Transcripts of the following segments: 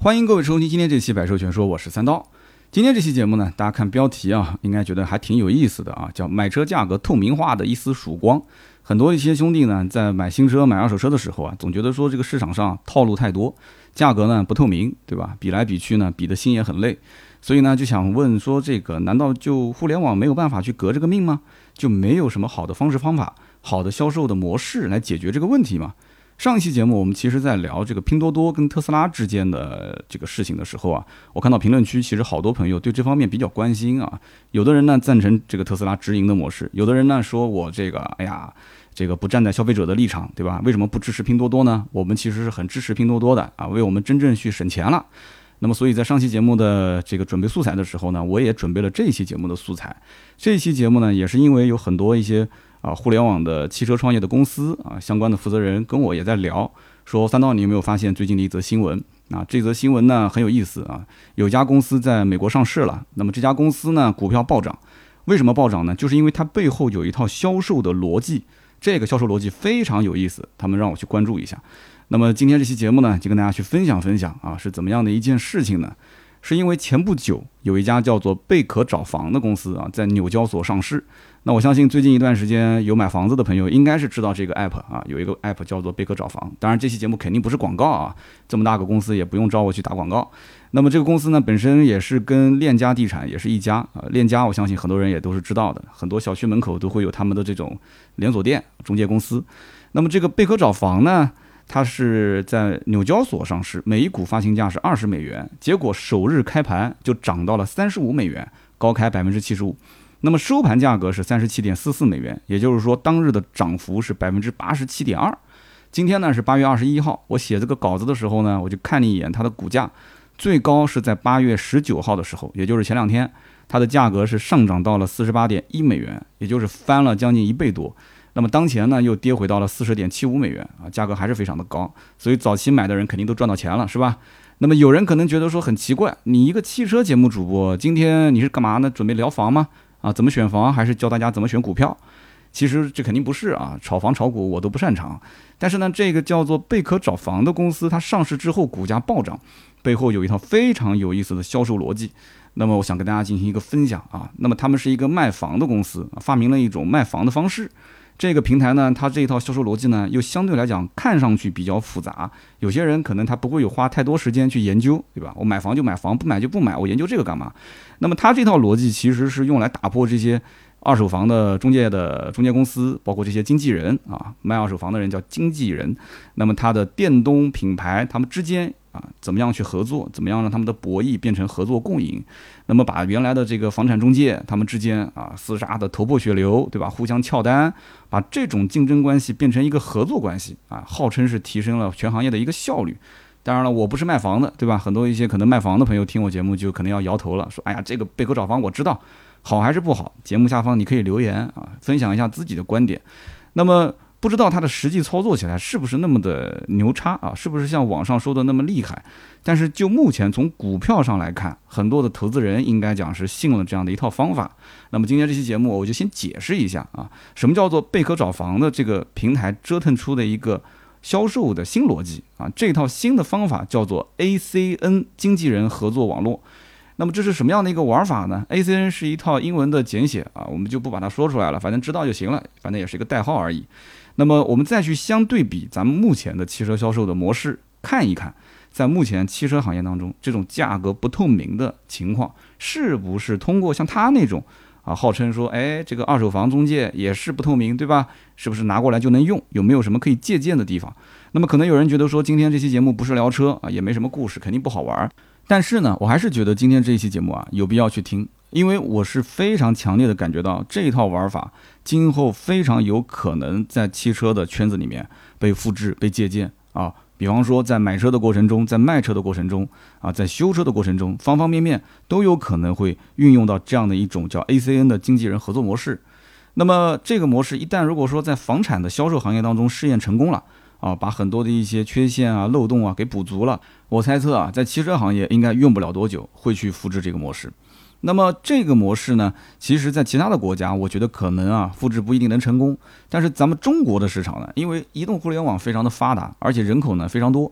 欢迎各位收听今天这期《百兽全说》，我是三刀。今天这期节目呢，大家看标题啊，应该觉得还挺有意思的啊，叫“买车价格透明化的一丝曙光”。很多一些兄弟呢，在买新车、买二手车的时候啊，总觉得说这个市场上套路太多，价格呢不透明，对吧？比来比去呢，比的心也很累。所以呢，就想问说，这个难道就互联网没有办法去革这个命吗？就没有什么好的方式方法、好的销售的模式来解决这个问题吗？上一期节目，我们其实在聊这个拼多多跟特斯拉之间的这个事情的时候啊，我看到评论区其实好多朋友对这方面比较关心啊。有的人呢赞成这个特斯拉直营的模式，有的人呢说我这个哎呀，这个不站在消费者的立场，对吧？为什么不支持拼多多呢？我们其实是很支持拼多多的啊，为我们真正去省钱了。那么，所以在上期节目的这个准备素材的时候呢，我也准备了这一期节目的素材。这一期节目呢，也是因为有很多一些。啊，互联网的汽车创业的公司啊，相关的负责人跟我也在聊，说三刀，你有没有发现最近的一则新闻？啊，这则新闻呢很有意思啊，有家公司在美国上市了，那么这家公司呢股票暴涨，为什么暴涨呢？就是因为它背后有一套销售的逻辑，这个销售逻辑非常有意思，他们让我去关注一下。那么今天这期节目呢，就跟大家去分享分享啊，是怎么样的一件事情呢？是因为前不久有一家叫做贝壳找房的公司啊，在纽交所上市。那我相信最近一段时间有买房子的朋友，应该是知道这个 app 啊，有一个 app 叫做贝壳找房。当然，这期节目肯定不是广告啊，这么大个公司也不用找我去打广告。那么这个公司呢，本身也是跟链家地产也是一家啊，链家我相信很多人也都是知道的，很多小区门口都会有他们的这种连锁店中介公司。那么这个贝壳找房呢，它是在纽交所上市，每一股发行价是二十美元，结果首日开盘就涨到了三十五美元，高开百分之七十五。那么收盘价格是三十七点四四美元，也就是说当日的涨幅是百分之八十七点二。今天呢是八月二十一号，我写这个稿子的时候呢，我就看了一眼它的股价，最高是在八月十九号的时候，也就是前两天，它的价格是上涨到了四十八点一美元，也就是翻了将近一倍多。那么当前呢又跌回到了四十点七五美元啊，价格还是非常的高，所以早期买的人肯定都赚到钱了，是吧？那么有人可能觉得说很奇怪，你一个汽车节目主播，今天你是干嘛呢？准备聊房吗？啊，怎么选房，还是教大家怎么选股票？其实这肯定不是啊，炒房炒股我都不擅长。但是呢，这个叫做贝壳找房的公司，它上市之后股价暴涨，背后有一套非常有意思的销售逻辑。那么我想跟大家进行一个分享啊。那么他们是一个卖房的公司，发明了一种卖房的方式。这个平台呢，它这一套销售逻辑呢，又相对来讲看上去比较复杂。有些人可能他不会有花太多时间去研究，对吧？我买房就买房，不买就不买，我研究这个干嘛？那么它这套逻辑其实是用来打破这些二手房的中介的中介公司，包括这些经纪人啊，卖二手房的人叫经纪人。那么它的电动品牌他们之间。啊，怎么样去合作？怎么样让他们的博弈变成合作共赢？那么把原来的这个房产中介他们之间啊厮杀的头破血流，对吧？互相撬单，把这种竞争关系变成一个合作关系啊，号称是提升了全行业的一个效率。当然了，我不是卖房的，对吧？很多一些可能卖房的朋友听我节目就可能要摇头了，说：“哎呀，这个贝壳找房我知道好还是不好？”节目下方你可以留言啊，分享一下自己的观点。那么。不知道它的实际操作起来是不是那么的牛叉啊？是不是像网上说的那么厉害？但是就目前从股票上来看，很多的投资人应该讲是信了这样的一套方法。那么今天这期节目我就先解释一下啊，什么叫做贝壳找房的这个平台折腾出的一个销售的新逻辑啊？这套新的方法叫做 ACN 经纪人合作网络。那么这是什么样的一个玩法呢？ACN 是一套英文的简写啊，我们就不把它说出来了，反正知道就行了，反正也是一个代号而已。那么我们再去相对比咱们目前的汽车销售的模式，看一看，在目前汽车行业当中，这种价格不透明的情况，是不是通过像他那种啊，号称说，哎，这个二手房中介也是不透明，对吧？是不是拿过来就能用？有没有什么可以借鉴的地方？那么可能有人觉得说，今天这期节目不是聊车啊，也没什么故事，肯定不好玩。但是呢，我还是觉得今天这一期节目啊，有必要去听。因为我是非常强烈的感觉到这套玩法今后非常有可能在汽车的圈子里面被复制、被借鉴啊。比方说，在买车的过程中，在卖车的过程中啊，在修车的过程中，方方面面都有可能会运用到这样的一种叫 ACN 的经纪人合作模式。那么这个模式一旦如果说在房产的销售行业当中试验成功了啊，把很多的一些缺陷啊、漏洞啊给补足了，我猜测啊，在汽车行业应该用不了多久会去复制这个模式。那么这个模式呢，其实，在其他的国家，我觉得可能啊，复制不一定能成功。但是咱们中国的市场呢，因为移动互联网非常的发达，而且人口呢非常多，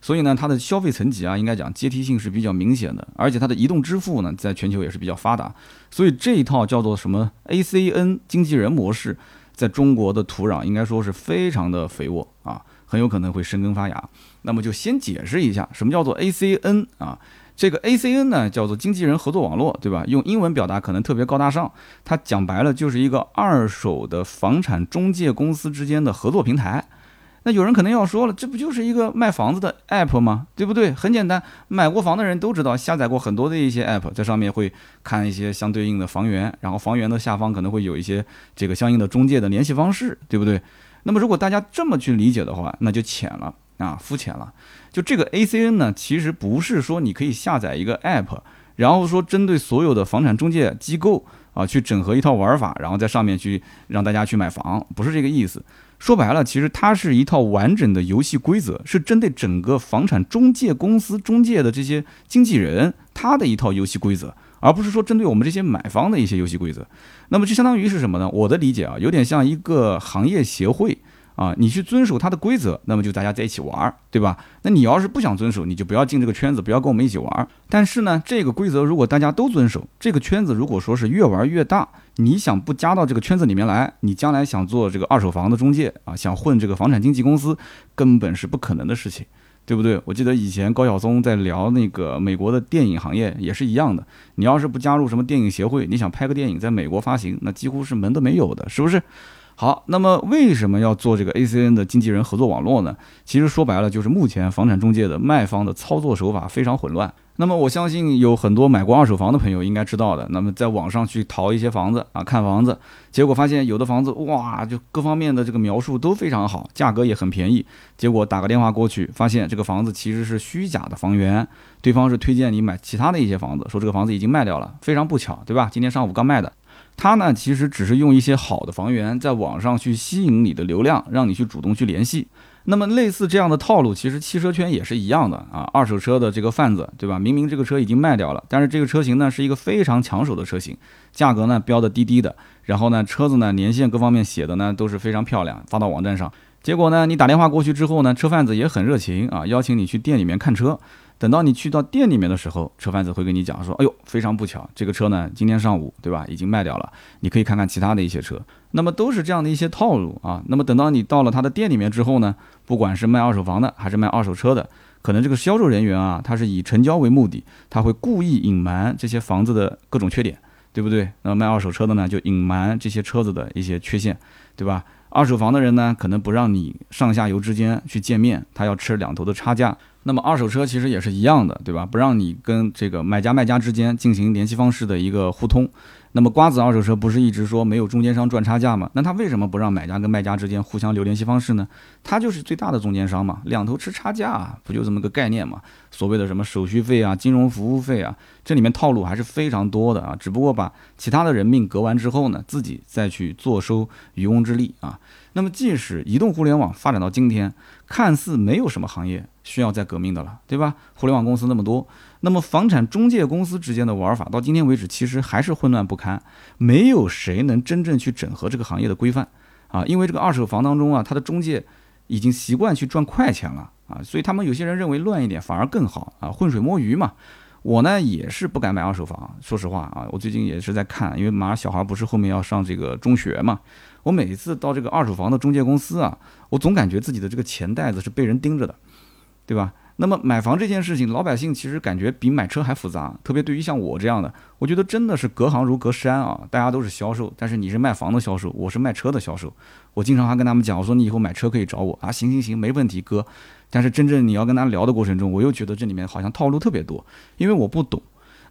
所以呢，它的消费层级啊，应该讲阶梯性是比较明显的，而且它的移动支付呢，在全球也是比较发达，所以这一套叫做什么 ACN 经纪人模式，在中国的土壤应该说是非常的肥沃啊，很有可能会生根发芽。那么就先解释一下，什么叫做 ACN 啊？这个 ACN 呢，叫做经纪人合作网络，对吧？用英文表达可能特别高大上，它讲白了就是一个二手的房产中介公司之间的合作平台。那有人可能要说了，这不就是一个卖房子的 app 吗？对不对？很简单，买过房的人都知道，下载过很多的一些 app，在上面会看一些相对应的房源，然后房源的下方可能会有一些这个相应的中介的联系方式，对不对？那么如果大家这么去理解的话，那就浅了啊，肤浅了。就这个 ACN 呢，其实不是说你可以下载一个 app，然后说针对所有的房产中介机构啊去整合一套玩法，然后在上面去让大家去买房，不是这个意思。说白了，其实它是一套完整的游戏规则，是针对整个房产中介公司中介的这些经纪人他的一套游戏规则，而不是说针对我们这些买方的一些游戏规则。那么就相当于是什么呢？我的理解啊，有点像一个行业协会。啊，你去遵守它的规则，那么就大家在一起玩儿，对吧？那你要是不想遵守，你就不要进这个圈子，不要跟我们一起玩儿。但是呢，这个规则如果大家都遵守，这个圈子如果说是越玩越大，你想不加到这个圈子里面来，你将来想做这个二手房的中介啊，想混这个房产经纪公司，根本是不可能的事情，对不对？我记得以前高晓松在聊那个美国的电影行业也是一样的，你要是不加入什么电影协会，你想拍个电影在美国发行，那几乎是门都没有的，是不是？好，那么为什么要做这个 ACN 的经纪人合作网络呢？其实说白了，就是目前房产中介的卖方的操作手法非常混乱。那么我相信有很多买过二手房的朋友应该知道的。那么在网上去淘一些房子啊，看房子，结果发现有的房子哇，就各方面的这个描述都非常好，价格也很便宜。结果打个电话过去，发现这个房子其实是虚假的房源，对方是推荐你买其他的一些房子，说这个房子已经卖掉了。非常不巧，对吧？今天上午刚卖的。他呢，其实只是用一些好的房源，在网上去吸引你的流量，让你去主动去联系。那么类似这样的套路，其实汽车圈也是一样的啊。二手车的这个贩子，对吧？明明这个车已经卖掉了，但是这个车型呢是一个非常抢手的车型，价格呢标的低低的，然后呢车子呢年限各方面写的呢都是非常漂亮，发到网站上。结果呢你打电话过去之后呢，车贩子也很热情啊，邀请你去店里面看车。等到你去到店里面的时候，车贩子会跟你讲说：“哎呦，非常不巧，这个车呢，今天上午，对吧，已经卖掉了。你可以看看其他的一些车。那么都是这样的一些套路啊。那么等到你到了他的店里面之后呢，不管是卖二手房的还是卖二手车的，可能这个销售人员啊，他是以成交为目的，他会故意隐瞒这些房子的各种缺点，对不对？那卖二手车的呢，就隐瞒这些车子的一些缺陷，对吧？二手房的人呢，可能不让你上下游之间去见面，他要吃两头的差价。”那么二手车其实也是一样的，对吧？不让你跟这个买家卖家之间进行联系方式的一个互通。那么瓜子二手车不是一直说没有中间商赚差价吗？那他为什么不让买家跟卖家之间互相留联系方式呢？他就是最大的中间商嘛，两头吃差价，不就这么个概念嘛？所谓的什么手续费啊、金融服务费啊，这里面套路还是非常多的啊。只不过把其他的人命革完之后呢，自己再去坐收渔翁之利啊。那么即使移动互联网发展到今天，看似没有什么行业需要再革命的了，对吧？互联网公司那么多，那么房产中介公司之间的玩法到今天为止，其实还是混乱不堪，没有谁能真正去整合这个行业的规范啊！因为这个二手房当中啊，它的中介已经习惯去赚快钱了啊，所以他们有些人认为乱一点反而更好啊，浑水摸鱼嘛。我呢也是不敢买二手房，说实话啊，我最近也是在看，因为马上小孩不是后面要上这个中学嘛。我每一次到这个二手房的中介公司啊，我总感觉自己的这个钱袋子是被人盯着的，对吧？那么买房这件事情，老百姓其实感觉比买车还复杂，特别对于像我这样的，我觉得真的是隔行如隔山啊。大家都是销售，但是你是卖房的销售，我是卖车的销售。我经常还跟他们讲，我说你以后买车可以找我啊，行行行，没问题，哥。但是真正你要跟他聊的过程中，我又觉得这里面好像套路特别多，因为我不懂。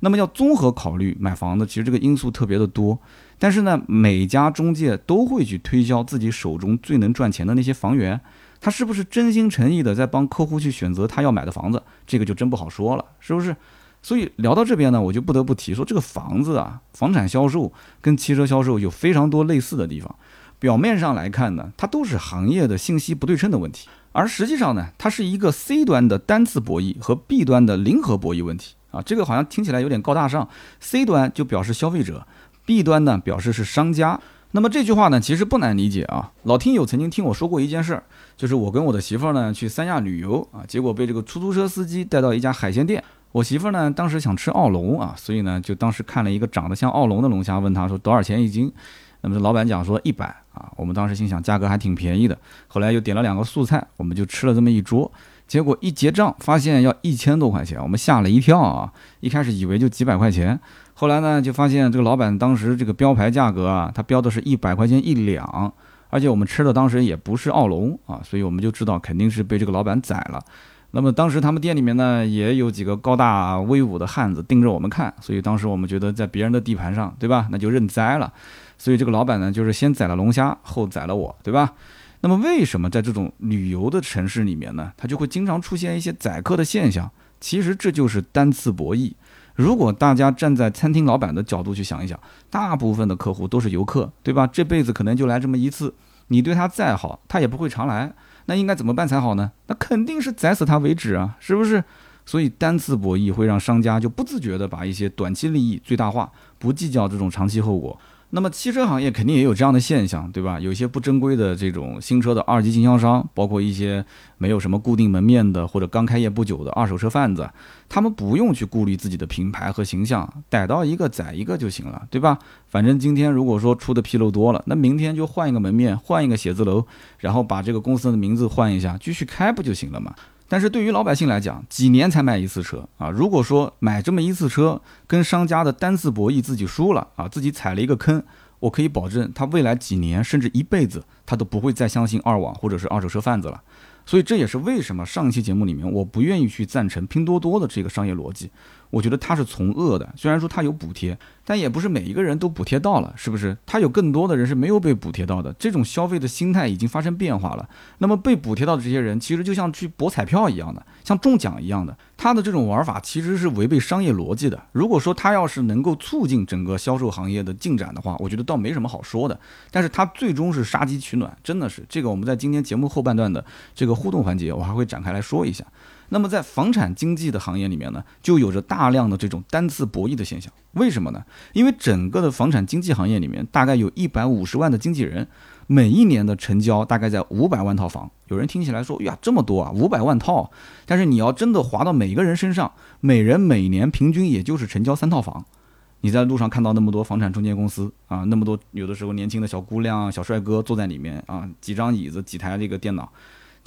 那么要综合考虑买房子，其实这个因素特别的多。但是呢，每家中介都会去推销自己手中最能赚钱的那些房源，他是不是真心诚意的在帮客户去选择他要买的房子，这个就真不好说了，是不是？所以聊到这边呢，我就不得不提说，这个房子啊，房产销售跟汽车销售有非常多类似的地方。表面上来看呢，它都是行业的信息不对称的问题，而实际上呢，它是一个 C 端的单次博弈和 B 端的零和博弈问题啊。这个好像听起来有点高大上，C 端就表示消费者。弊端呢表示是商家，那么这句话呢，其实不难理解啊。老听友曾经听我说过一件事儿，就是我跟我的媳妇儿呢去三亚旅游啊，结果被这个出租车司机带到一家海鲜店。我媳妇儿呢当时想吃澳龙啊，所以呢就当时看了一个长得像澳龙的龙虾，问他说多少钱一斤？那么这老板讲说一百啊。我们当时心想价格还挺便宜的，后来又点了两个素菜，我们就吃了这么一桌。结果一结账发现要一千多块钱，我们吓了一跳啊！一开始以为就几百块钱，后来呢就发现这个老板当时这个标牌价格啊，他标的是一百块钱一两，而且我们吃的当时也不是澳龙啊，所以我们就知道肯定是被这个老板宰了。那么当时他们店里面呢也有几个高大威武的汉子盯着我们看，所以当时我们觉得在别人的地盘上，对吧？那就认栽了。所以这个老板呢就是先宰了龙虾，后宰了我，对吧？那么为什么在这种旅游的城市里面呢，它就会经常出现一些宰客的现象？其实这就是单次博弈。如果大家站在餐厅老板的角度去想一想，大部分的客户都是游客，对吧？这辈子可能就来这么一次，你对他再好，他也不会常来。那应该怎么办才好呢？那肯定是宰死他为止啊，是不是？所以单次博弈会让商家就不自觉地把一些短期利益最大化，不计较这种长期后果。那么汽车行业肯定也有这样的现象，对吧？有些不正规的这种新车的二级经销商，包括一些没有什么固定门面的或者刚开业不久的二手车贩子，他们不用去顾虑自己的品牌和形象，逮到一个宰一个就行了，对吧？反正今天如果说出的纰漏多了，那明天就换一个门面，换一个写字楼，然后把这个公司的名字换一下，继续开不就行了嘛？但是对于老百姓来讲，几年才买一次车啊？如果说买这么一次车，跟商家的单次博弈自己输了啊，自己踩了一个坑，我可以保证他未来几年甚至一辈子，他都不会再相信二网或者是二手车贩子了。所以这也是为什么上一期节目里面我不愿意去赞成拼多多的这个商业逻辑。我觉得它是从恶的，虽然说它有补贴，但也不是每一个人都补贴到了，是不是？它有更多的人是没有被补贴到的，这种消费的心态已经发生变化了。那么被补贴到的这些人，其实就像去博彩票一样的，像中奖一样的，他的这种玩法其实是违背商业逻辑的。如果说他要是能够促进整个销售行业的进展的话，我觉得倒没什么好说的。但是他最终是杀鸡取暖，真的是这个。我们在今天节目后半段的这个互动环节，我还会展开来说一下。那么在房产经纪的行业里面呢，就有着大量的这种单次博弈的现象。为什么呢？因为整个的房产经纪行业里面，大概有一百五十万的经纪人，每一年的成交大概在五百万套房。有人听起来说呀，这么多啊，五百万套。但是你要真的划到每个人身上，每人每年平均也就是成交三套房。你在路上看到那么多房产中介公司啊，那么多有的时候年轻的小姑娘、小帅哥坐在里面啊，几张椅子、几台这个电脑。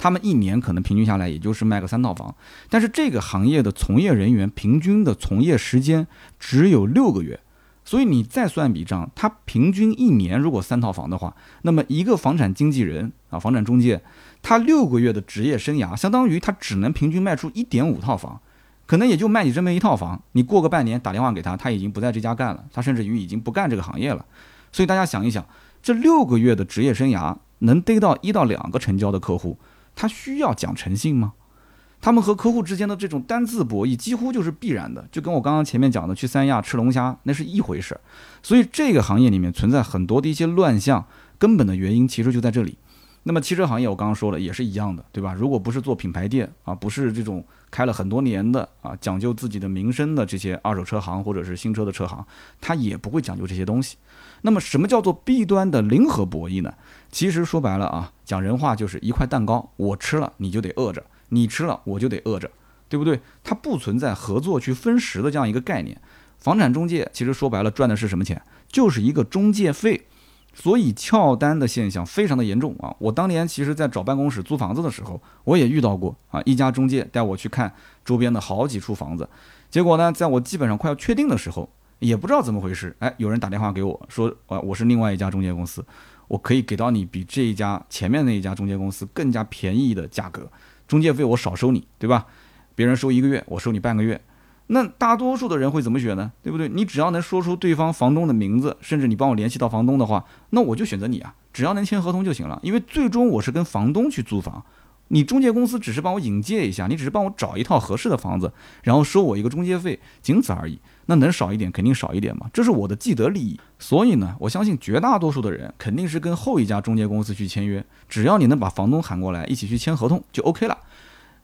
他们一年可能平均下来也就是卖个三套房，但是这个行业的从业人员平均的从业时间只有六个月，所以你再算笔账，他平均一年如果三套房的话，那么一个房产经纪人啊，房产中介，他六个月的职业生涯，相当于他只能平均卖出一点五套房，可能也就卖你这么一套房。你过个半年打电话给他，他已经不在这家干了，他甚至于已经不干这个行业了。所以大家想一想，这六个月的职业生涯能逮到一到两个成交的客户。他需要讲诚信吗？他们和客户之间的这种单字博弈几乎就是必然的，就跟我刚刚前面讲的去三亚吃龙虾那是一回事。所以这个行业里面存在很多的一些乱象，根本的原因其实就在这里。那么汽车行业我刚刚说了也是一样的，对吧？如果不是做品牌店啊，不是这种开了很多年的啊，讲究自己的名声的这些二手车行或者是新车的车行，他也不会讲究这些东西。那么什么叫做 B 端的零和博弈呢？其实说白了啊，讲人话就是一块蛋糕，我吃了你就得饿着，你吃了我就得饿着，对不对？它不存在合作去分食的这样一个概念。房产中介其实说白了赚的是什么钱？就是一个中介费。所以撬单的现象非常的严重啊！我当年其实在找办公室租房子的时候，我也遇到过啊，一家中介带我去看周边的好几处房子，结果呢，在我基本上快要确定的时候，也不知道怎么回事，哎，有人打电话给我说，啊，我是另外一家中介公司。我可以给到你比这一家前面那一家中介公司更加便宜的价格，中介费我少收你，对吧？别人收一个月，我收你半个月。那大多数的人会怎么选呢？对不对？你只要能说出对方房东的名字，甚至你帮我联系到房东的话，那我就选择你啊，只要能签合同就行了。因为最终我是跟房东去租房，你中介公司只是帮我引介一下，你只是帮我找一套合适的房子，然后收我一个中介费，仅此而已。那能少一点肯定少一点嘛，这是我的既得利益。所以呢，我相信绝大多数的人肯定是跟后一家中介公司去签约，只要你能把房东喊过来一起去签合同就 OK 了。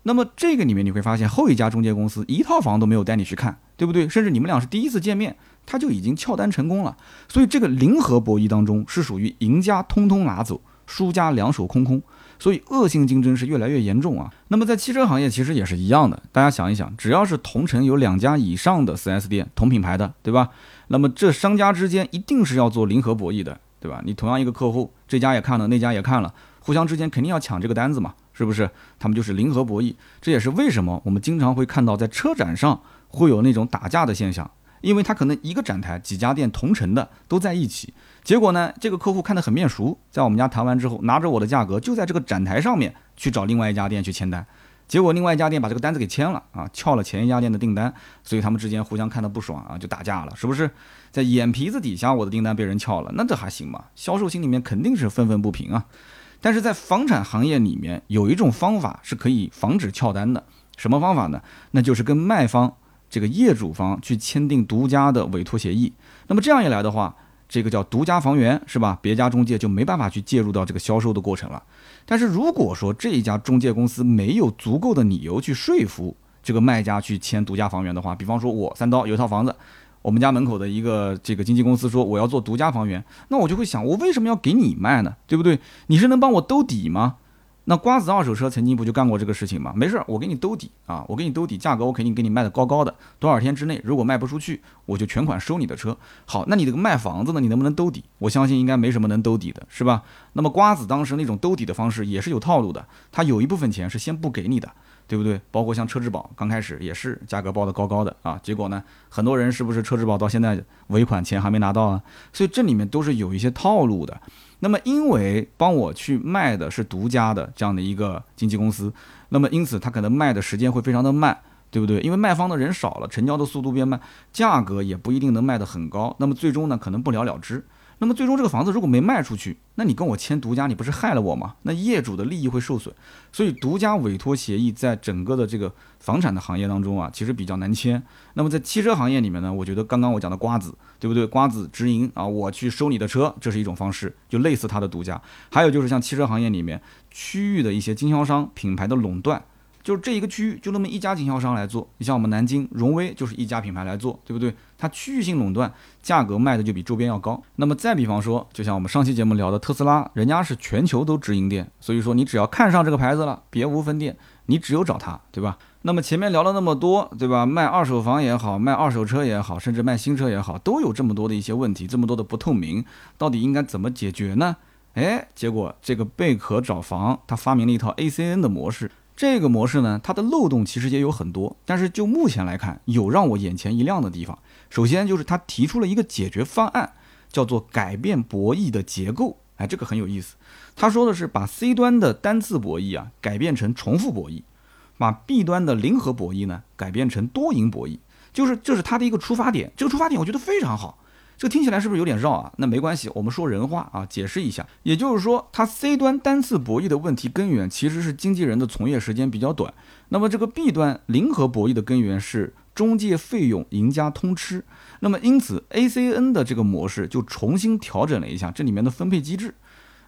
那么这个里面你会发现，后一家中介公司一套房都没有带你去看，对不对？甚至你们俩是第一次见面，他就已经撬单成功了。所以这个零和博弈当中是属于赢家通通拿走，输家两手空空。所以恶性竞争是越来越严重啊。那么在汽车行业其实也是一样的，大家想一想，只要是同城有两家以上的 4S 店，同品牌的，对吧？那么这商家之间一定是要做零和博弈的，对吧？你同样一个客户，这家也看了，那家也看了，互相之间肯定要抢这个单子嘛。是不是？他们就是零和博弈，这也是为什么我们经常会看到在车展上会有那种打架的现象，因为他可能一个展台几家店同城的都在一起，结果呢，这个客户看得很面熟，在我们家谈完之后，拿着我的价格就在这个展台上面去找另外一家店去签单，结果另外一家店把这个单子给签了啊，撬了前一家店的订单，所以他们之间互相看得不爽啊，就打架了，是不是？在眼皮子底下我的订单被人撬了，那这还行吗？销售心里面肯定是愤愤不平啊。但是在房产行业里面，有一种方法是可以防止撬单的，什么方法呢？那就是跟卖方这个业主方去签订独家的委托协议。那么这样一来的话，这个叫独家房源，是吧？别家中介就没办法去介入到这个销售的过程了。但是如果说这一家中介公司没有足够的理由去说服这个卖家去签独家房源的话，比方说我三刀有一套房子。我们家门口的一个这个经纪公司说我要做独家房源，那我就会想，我为什么要给你卖呢？对不对？你是能帮我兜底吗？那瓜子二手车曾经不就干过这个事情吗？没事儿，我给你兜底啊，我给你兜底，价格我肯定给你卖的高高的。多少天之内如果卖不出去，我就全款收你的车。好，那你这个卖房子呢？你能不能兜底？我相信应该没什么能兜底的，是吧？那么瓜子当时那种兜底的方式也是有套路的，他有一部分钱是先不给你的。对不对？包括像车质保，刚开始也是价格报的高高的啊，结果呢，很多人是不是车质保到现在尾款钱还没拿到啊？所以这里面都是有一些套路的。那么因为帮我去卖的是独家的这样的一个经纪公司，那么因此他可能卖的时间会非常的慢，对不对？因为卖方的人少了，成交的速度变慢，价格也不一定能卖得很高，那么最终呢，可能不了了之。那么最终这个房子如果没卖出去，那你跟我签独家，你不是害了我吗？那业主的利益会受损，所以独家委托协议在整个的这个房产的行业当中啊，其实比较难签。那么在汽车行业里面呢，我觉得刚刚我讲的瓜子，对不对？瓜子直营啊，我去收你的车，这是一种方式，就类似它的独家。还有就是像汽车行业里面区域的一些经销商品牌的垄断。就是这一个区域就那么一家经销商来做，你像我们南京荣威就是一家品牌来做，对不对？它区域性垄断，价格卖的就比周边要高。那么再比方说，就像我们上期节目聊的特斯拉，人家是全球都直营店，所以说你只要看上这个牌子了，别无分店，你只有找他，对吧？那么前面聊了那么多，对吧？卖二手房也好，卖二手车也好，甚至卖新车也好，都有这么多的一些问题，这么多的不透明，到底应该怎么解决呢？哎，结果这个贝壳找房，他发明了一套 ACN 的模式。这个模式呢，它的漏洞其实也有很多，但是就目前来看，有让我眼前一亮的地方。首先就是他提出了一个解决方案，叫做改变博弈的结构。哎，这个很有意思。他说的是把 C 端的单次博弈啊改变成重复博弈，把 B 端的零和博弈呢改变成多赢博弈，就是这是他的一个出发点。这个出发点我觉得非常好。这听起来是不是有点绕啊？那没关系，我们说人话啊，解释一下。也就是说，它 C 端单次博弈的问题根源其实是经纪人的从业时间比较短。那么这个 B 端零和博弈的根源是中介费用赢家通吃。那么因此 ACN 的这个模式就重新调整了一下这里面的分配机制。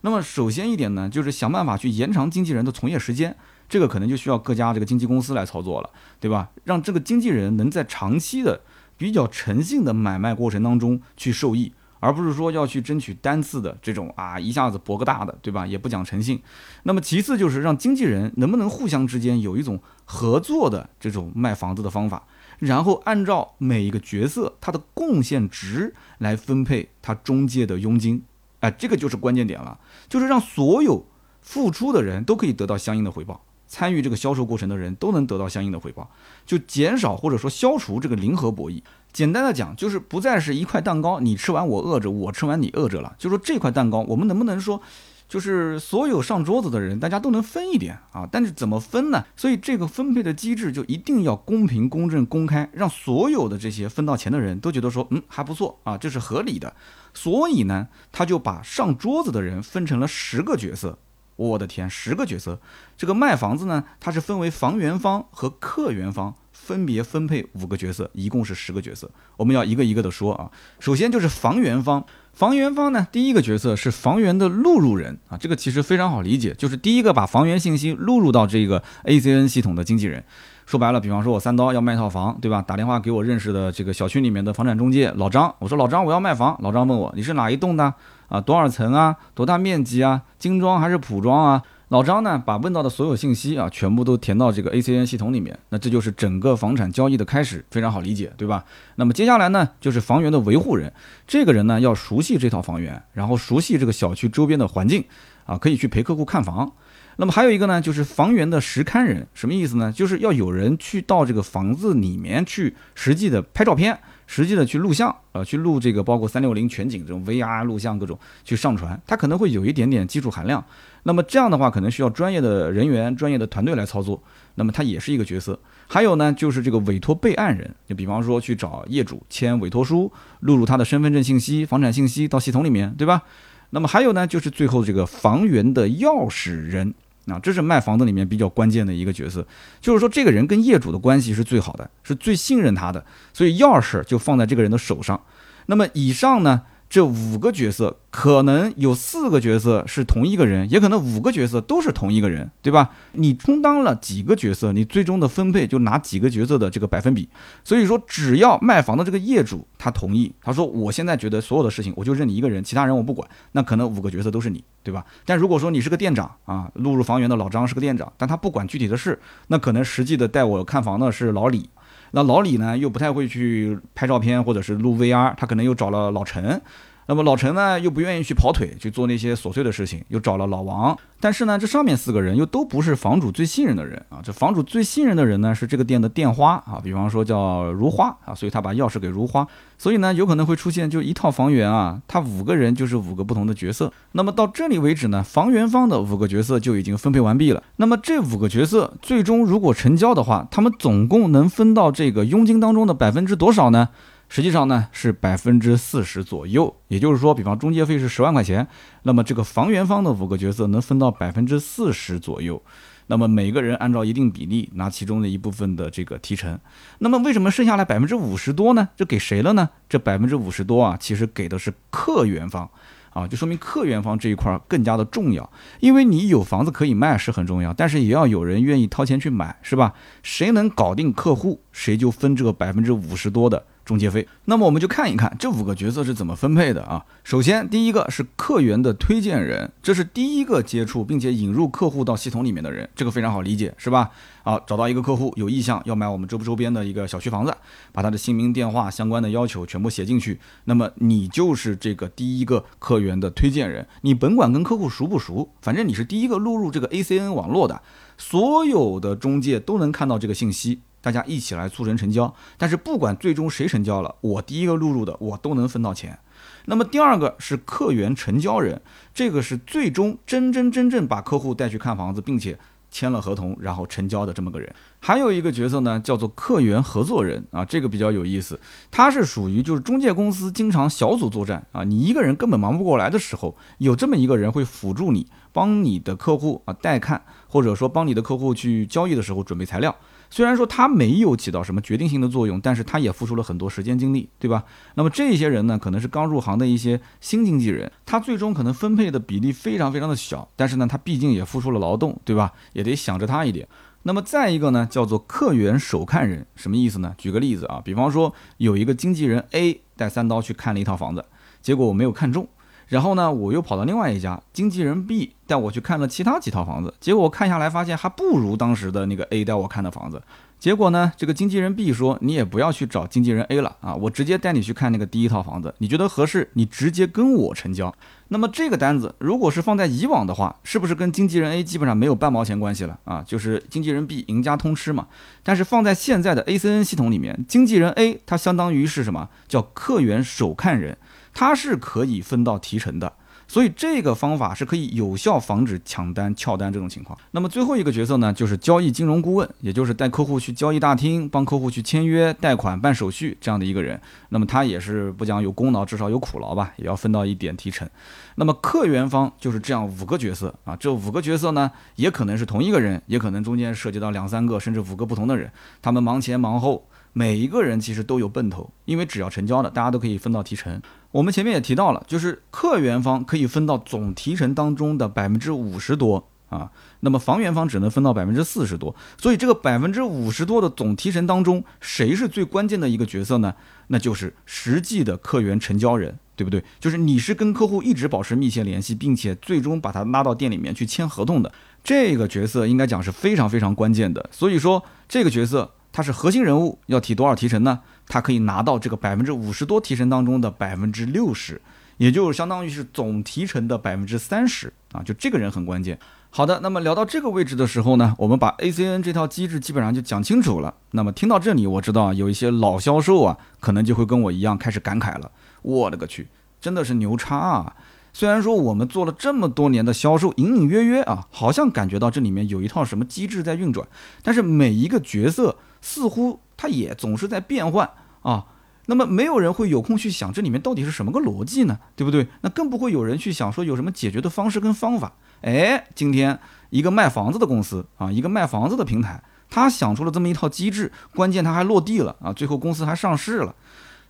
那么首先一点呢，就是想办法去延长经纪人的从业时间，这个可能就需要各家这个经纪公司来操作了，对吧？让这个经纪人能在长期的。比较诚信的买卖过程当中去受益，而不是说要去争取单次的这种啊一下子博个大的，对吧？也不讲诚信。那么其次就是让经纪人能不能互相之间有一种合作的这种卖房子的方法，然后按照每一个角色他的贡献值来分配他中介的佣金。哎，这个就是关键点了，就是让所有付出的人都可以得到相应的回报。参与这个销售过程的人都能得到相应的回报，就减少或者说消除这个零和博弈。简单的讲，就是不再是一块蛋糕，你吃完我饿着，我吃完你饿着了。就说这块蛋糕，我们能不能说，就是所有上桌子的人，大家都能分一点啊？但是怎么分呢？所以这个分配的机制就一定要公平、公正、公开，让所有的这些分到钱的人都觉得说，嗯，还不错啊，这是合理的。所以呢，他就把上桌子的人分成了十个角色。我的天，十个角色，这个卖房子呢，它是分为房源方和客源方，分别分配五个角色，一共是十个角色。我们要一个一个的说啊。首先就是房源方，房源方呢，第一个角色是房源的录入人啊，这个其实非常好理解，就是第一个把房源信息录入到这个 ACN 系统的经纪人。说白了，比方说我三刀要卖套房，对吧？打电话给我认识的这个小区里面的房产中介老张，我说老张我要卖房，老张问我你是哪一栋的啊？多少层啊？多大面积啊？精装还是普装啊？老张呢，把问到的所有信息啊，全部都填到这个 ACN 系统里面，那这就是整个房产交易的开始，非常好理解，对吧？那么接下来呢，就是房源的维护人，这个人呢要熟悉这套房源，然后熟悉这个小区周边的环境，啊，可以去陪客户看房。那么还有一个呢，就是房源的实勘人，什么意思呢？就是要有人去到这个房子里面去实际的拍照片。实际的去录像，呃，去录这个包括三六零全景这种 VR 录像各种去上传，它可能会有一点点技术含量。那么这样的话，可能需要专业的人员、专业的团队来操作。那么它也是一个角色。还有呢，就是这个委托备案人，就比方说去找业主签委托书，录入他的身份证信息、房产信息到系统里面，对吧？那么还有呢，就是最后这个房源的钥匙人。啊，这是卖房子里面比较关键的一个角色，就是说这个人跟业主的关系是最好的，是最信任他的，所以钥匙就放在这个人的手上。那么以上呢？这五个角色可能有四个角色是同一个人，也可能五个角色都是同一个人，对吧？你充当了几个角色，你最终的分配就拿几个角色的这个百分比。所以说，只要卖房的这个业主他同意，他说我现在觉得所有的事情我就认你一个人，其他人我不管，那可能五个角色都是你，对吧？但如果说你是个店长啊，录入房源的老张是个店长，但他不管具体的事，那可能实际的带我看房的是老李。那老李呢，又不太会去拍照片或者是录 VR，他可能又找了老陈。那么老陈呢，又不愿意去跑腿去做那些琐碎的事情，又找了老王。但是呢，这上面四个人又都不是房主最信任的人啊。这房主最信任的人呢，是这个店的店花啊，比方说叫如花啊，所以他把钥匙给如花。所以呢，有可能会出现就一套房源啊，他五个人就是五个不同的角色。那么到这里为止呢，房源方的五个角色就已经分配完毕了。那么这五个角色最终如果成交的话，他们总共能分到这个佣金当中的百分之多少呢？实际上呢是百分之四十左右，也就是说，比方中介费是十万块钱，那么这个房源方的五个角色能分到百分之四十左右，那么每个人按照一定比例拿其中的一部分的这个提成，那么为什么剩下来百分之五十多呢？这给谁了呢？这百分之五十多啊，其实给的是客源方。啊，就说明客源方这一块更加的重要，因为你有房子可以卖是很重要，但是也要有人愿意掏钱去买，是吧？谁能搞定客户，谁就分这个百分之五十多的中介费。那么我们就看一看这五个角色是怎么分配的啊。首先，第一个是客源的推荐人，这是第一个接触并且引入客户到系统里面的人，这个非常好理解，是吧？好，找到一个客户有意向要买我们周不周边的一个小区房子，把他的姓名、电话、相关的要求全部写进去，那么你就是这个第一个客源的推荐人。你甭管跟客户熟不熟，反正你是第一个录入这个 ACN 网络的，所有的中介都能看到这个信息，大家一起来促成成交。但是不管最终谁成交了，我第一个录入的，我都能分到钱。那么第二个是客源成交人，这个是最终真真正正把客户带去看房子，并且。签了合同，然后成交的这么个人，还有一个角色呢，叫做客源合作人啊，这个比较有意思，他是属于就是中介公司经常小组作战啊，你一个人根本忙不过来的时候，有这么一个人会辅助你，帮你的客户啊带看，或者说帮你的客户去交易的时候准备材料。虽然说他没有起到什么决定性的作用，但是他也付出了很多时间精力，对吧？那么这些人呢，可能是刚入行的一些新经纪人，他最终可能分配的比例非常非常的小，但是呢，他毕竟也付出了劳动，对吧？也得想着他一点。那么再一个呢，叫做客源首看人，什么意思呢？举个例子啊，比方说有一个经纪人 A 带三刀去看了一套房子，结果我没有看中。然后呢，我又跑到另外一家经纪人 B 带我去看了其他几套房子，结果我看下来发现还不如当时的那个 A 带我看的房子。结果呢，这个经纪人 B 说：“你也不要去找经纪人 A 了啊，我直接带你去看那个第一套房子，你觉得合适，你直接跟我成交。”那么这个单子如果是放在以往的话，是不是跟经纪人 A 基本上没有半毛钱关系了啊？就是经纪人 B 赢家通吃嘛。但是放在现在的 ACN 系统里面，经纪人 A 他相当于是什么？叫客源首看人。他是可以分到提成的，所以这个方法是可以有效防止抢单、撬单这种情况。那么最后一个角色呢，就是交易金融顾问，也就是带客户去交易大厅，帮客户去签约、贷款、办手续这样的一个人。那么他也是不讲有功劳，至少有苦劳吧，也要分到一点提成。那么客源方就是这样五个角色啊，这五个角色呢，也可能是同一个人，也可能中间涉及到两三个甚至五个不同的人，他们忙前忙后。每一个人其实都有奔头，因为只要成交的，大家都可以分到提成。我们前面也提到了，就是客源方可以分到总提成当中的百分之五十多啊，那么房源方只能分到百分之四十多。所以这个百分之五十多的总提成当中，谁是最关键的一个角色呢？那就是实际的客源成交人，对不对？就是你是跟客户一直保持密切联系，并且最终把他拉到店里面去签合同的这个角色，应该讲是非常非常关键的。所以说这个角色。他是核心人物，要提多少提成呢？他可以拿到这个百分之五十多提成当中的百分之六十，也就是相当于是总提成的百分之三十啊！就这个人很关键。好的，那么聊到这个位置的时候呢，我们把 ACN 这套机制基本上就讲清楚了。那么听到这里，我知道有一些老销售啊，可能就会跟我一样开始感慨了。我的个去，真的是牛叉啊！虽然说我们做了这么多年的销售，隐隐约约啊，好像感觉到这里面有一套什么机制在运转，但是每一个角色。似乎它也总是在变换啊，那么没有人会有空去想这里面到底是什么个逻辑呢？对不对？那更不会有人去想说有什么解决的方式跟方法。哎，今天一个卖房子的公司啊，一个卖房子的平台，他想出了这么一套机制，关键他还落地了啊，最后公司还上市了。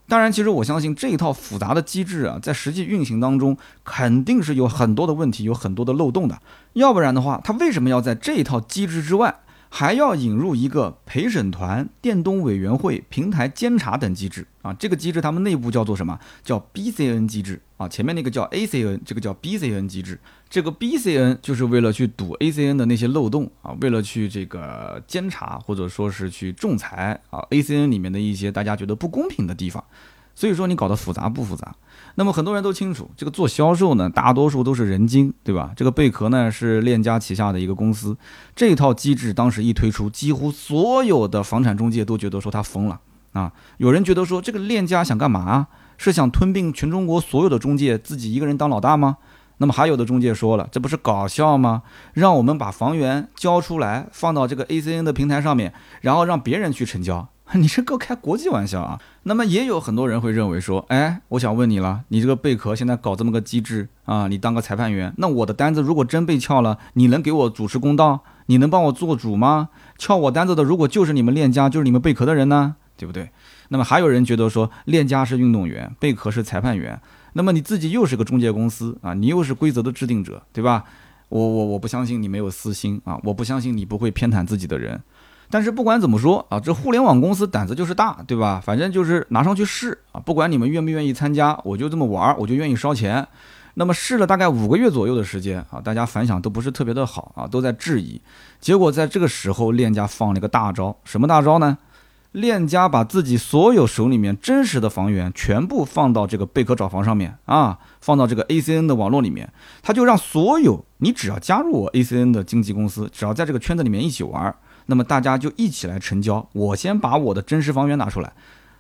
当然，其实我相信这一套复杂的机制啊，在实际运行当中肯定是有很多的问题，有很多的漏洞的。要不然的话，他为什么要在这一套机制之外？还要引入一个陪审团、电动委员会、平台监察等机制啊，这个机制他们内部叫做什么？叫 BCN 机制啊。前面那个叫 ACN，这个叫 BCN 机制。这个 BCN 就是为了去堵 ACN 的那些漏洞啊，为了去这个监察或者说是去仲裁啊 ACN 里面的一些大家觉得不公平的地方。所以说你搞得复杂不复杂？那么很多人都清楚，这个做销售呢，大多数都是人精，对吧？这个贝壳呢是链家旗下的一个公司，这套机制当时一推出，几乎所有的房产中介都觉得说他疯了啊！有人觉得说这个链家想干嘛？是想吞并全中国所有的中介，自己一个人当老大吗？那么还有的中介说了，这不是搞笑吗？让我们把房源交出来，放到这个 ACN 的平台上面，然后让别人去成交。你这够开国际玩笑啊！那么也有很多人会认为说，哎，我想问你了，你这个贝壳现在搞这么个机制啊，你当个裁判员，那我的单子如果真被撬了，你能给我主持公道？你能帮我做主吗？撬我单子的如果就是你们链家，就是你们贝壳的人呢，对不对？那么还有人觉得说，链家是运动员，贝壳是裁判员，那么你自己又是个中介公司啊，你又是规则的制定者，对吧？我我我不相信你没有私心啊，我不相信你不会偏袒自己的人。但是不管怎么说啊，这互联网公司胆子就是大，对吧？反正就是拿上去试啊，不管你们愿不愿意参加，我就这么玩，我就愿意烧钱。那么试了大概五个月左右的时间啊，大家反响都不是特别的好啊，都在质疑。结果在这个时候，链家放了一个大招，什么大招呢？链家把自己所有手里面真实的房源全部放到这个贝壳找房上面啊，放到这个 ACN 的网络里面，他就让所有你只要加入我 ACN 的经纪公司，只要在这个圈子里面一起玩。那么大家就一起来成交，我先把我的真实房源拿出来。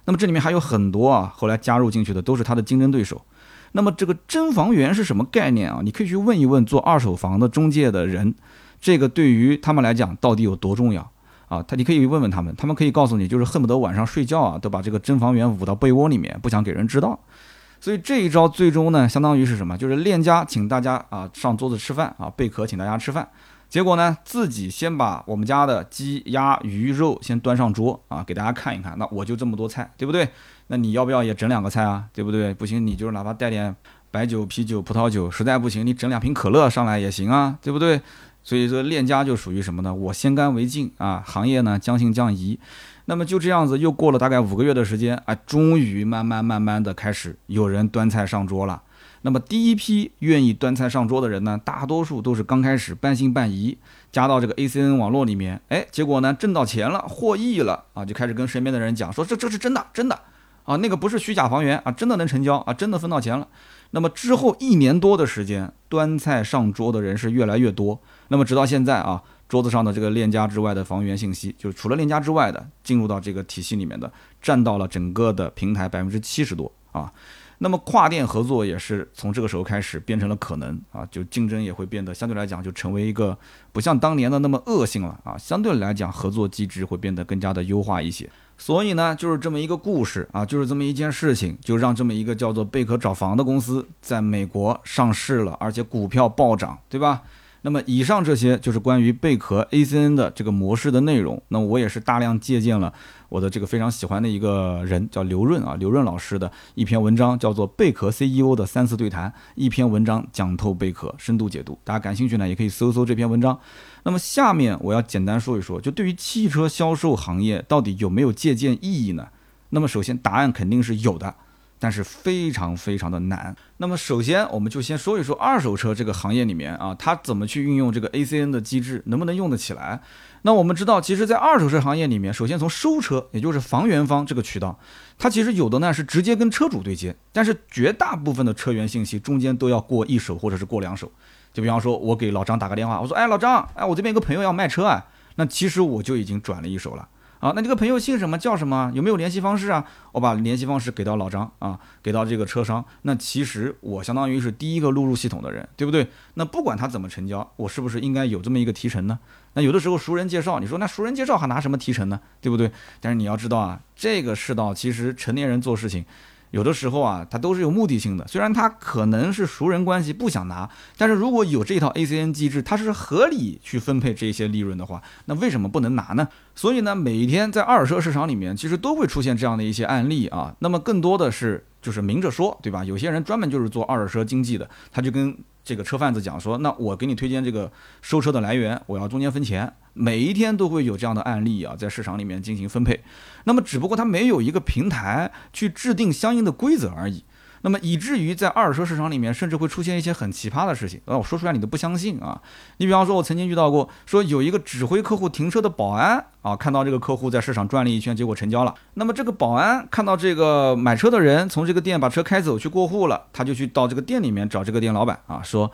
那么这里面还有很多啊，后来加入进去的都是他的竞争对手。那么这个真房源是什么概念啊？你可以去问一问做二手房的中介的人，这个对于他们来讲到底有多重要啊？他你可以问问他们，他们可以告诉你，就是恨不得晚上睡觉啊都把这个真房源捂到被窝里面，不想给人知道。所以这一招最终呢，相当于是什么？就是链家请大家啊上桌子吃饭啊，贝壳请大家吃饭。结果呢，自己先把我们家的鸡、鸭、鱼肉先端上桌啊，给大家看一看。那我就这么多菜，对不对？那你要不要也整两个菜啊？对不对？不行，你就是哪怕带点白酒、啤酒、葡萄酒，实在不行，你整两瓶可乐上来也行啊，对不对？所以说链家就属于什么呢？我先干为敬啊，行业呢将信将疑。那么就这样子，又过了大概五个月的时间啊，终于慢慢慢慢的开始有人端菜上桌了。那么第一批愿意端菜上桌的人呢，大多数都是刚开始半信半疑，加到这个 ACN 网络里面，哎，结果呢挣到钱了，获益了啊，就开始跟身边的人讲说这这是真的真的啊，那个不是虚假房源啊，真的能成交啊，真的分到钱了。那么之后一年多的时间，端菜上桌的人是越来越多。那么直到现在啊，桌子上的这个链家之外的房源信息，就是除了链家之外的进入到这个体系里面的，占到了整个的平台百分之七十多啊。那么跨店合作也是从这个时候开始变成了可能啊，就竞争也会变得相对来讲就成为一个不像当年的那么恶性了啊，相对来讲合作机制会变得更加的优化一些。所以呢，就是这么一个故事啊，就是这么一件事情，就让这么一个叫做贝壳找房的公司在美国上市了，而且股票暴涨，对吧？那么以上这些就是关于贝壳 ACN 的这个模式的内容。那我也是大量借鉴了我的这个非常喜欢的一个人，叫刘润啊，刘润老师的一篇文章，叫做《贝壳 CEO 的三次对谈》，一篇文章讲透贝壳，深度解读。大家感兴趣呢，也可以搜搜这篇文章。那么下面我要简单说一说，就对于汽车销售行业到底有没有借鉴意义呢？那么首先答案肯定是有的。但是非常非常的难。那么首先，我们就先说一说二手车这个行业里面啊，它怎么去运用这个 ACN 的机制，能不能用得起来？那我们知道，其实，在二手车行业里面，首先从收车，也就是房源方这个渠道，它其实有的呢是直接跟车主对接，但是绝大部分的车源信息中间都要过一手或者是过两手。就比方说，我给老张打个电话，我说，哎，老张，哎，我这边有个朋友要卖车啊，那其实我就已经转了一手了。啊，那这个朋友姓什么叫什么？有没有联系方式啊？我把联系方式给到老张啊，给到这个车商。那其实我相当于是第一个录入系统的人，对不对？那不管他怎么成交，我是不是应该有这么一个提成呢？那有的时候熟人介绍，你说那熟人介绍还拿什么提成呢？对不对？但是你要知道啊，这个世道其实成年人做事情。有的时候啊，他都是有目的性的。虽然他可能是熟人关系不想拿，但是如果有这套 ACN 机制，它是合理去分配这些利润的话，那为什么不能拿呢？所以呢，每一天在二手车市场里面，其实都会出现这样的一些案例啊。那么更多的是就是明着说，对吧？有些人专门就是做二手车经济的，他就跟。这个车贩子讲说，那我给你推荐这个收车的来源，我要中间分钱。每一天都会有这样的案例啊，在市场里面进行分配。那么只不过它没有一个平台去制定相应的规则而已。那么以至于在二手车市场里面，甚至会出现一些很奇葩的事情，啊，我说出来你都不相信啊！你比方说，我曾经遇到过，说有一个指挥客户停车的保安啊，看到这个客户在市场转了一圈，结果成交了。那么这个保安看到这个买车的人从这个店把车开走去过户了，他就去到这个店里面找这个店老板啊，说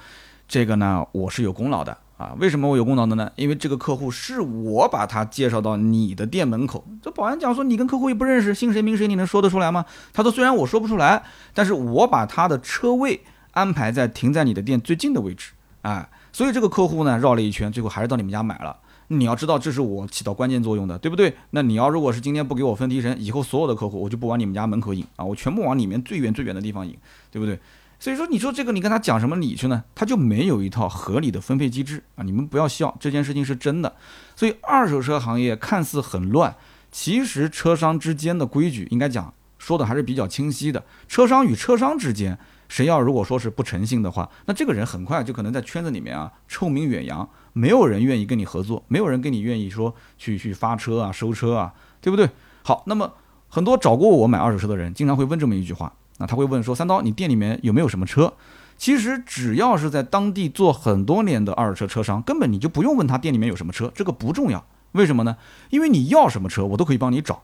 这个呢我是有功劳的。啊，为什么我有功劳的呢？因为这个客户是我把他介绍到你的店门口。这保安讲说，你跟客户也不认识，姓谁名谁，你能说得出来吗？他说，虽然我说不出来，但是我把他的车位安排在停在你的店最近的位置。哎，所以这个客户呢，绕了一圈，最后还是到你们家买了。你要知道，这是我起到关键作用的，对不对？那你要如果是今天不给我分提成，以后所有的客户我就不往你们家门口引啊，我全部往里面最远最远的地方引，对不对？所以说，你说这个你跟他讲什么理去呢？他就没有一套合理的分配机制啊！你们不要笑，这件事情是真的。所以二手车行业看似很乱，其实车商之间的规矩应该讲说的还是比较清晰的。车商与车商之间，谁要如果说是不诚信的话，那这个人很快就可能在圈子里面啊臭名远扬，没有人愿意跟你合作，没有人跟你愿意说去去发车啊、收车啊，对不对？好，那么很多找过我买二手车的人，经常会问这么一句话。那他会问说：“三刀，你店里面有没有什么车？”其实只要是在当地做很多年的二手车车商，根本你就不用问他店里面有什么车，这个不重要。为什么呢？因为你要什么车，我都可以帮你找。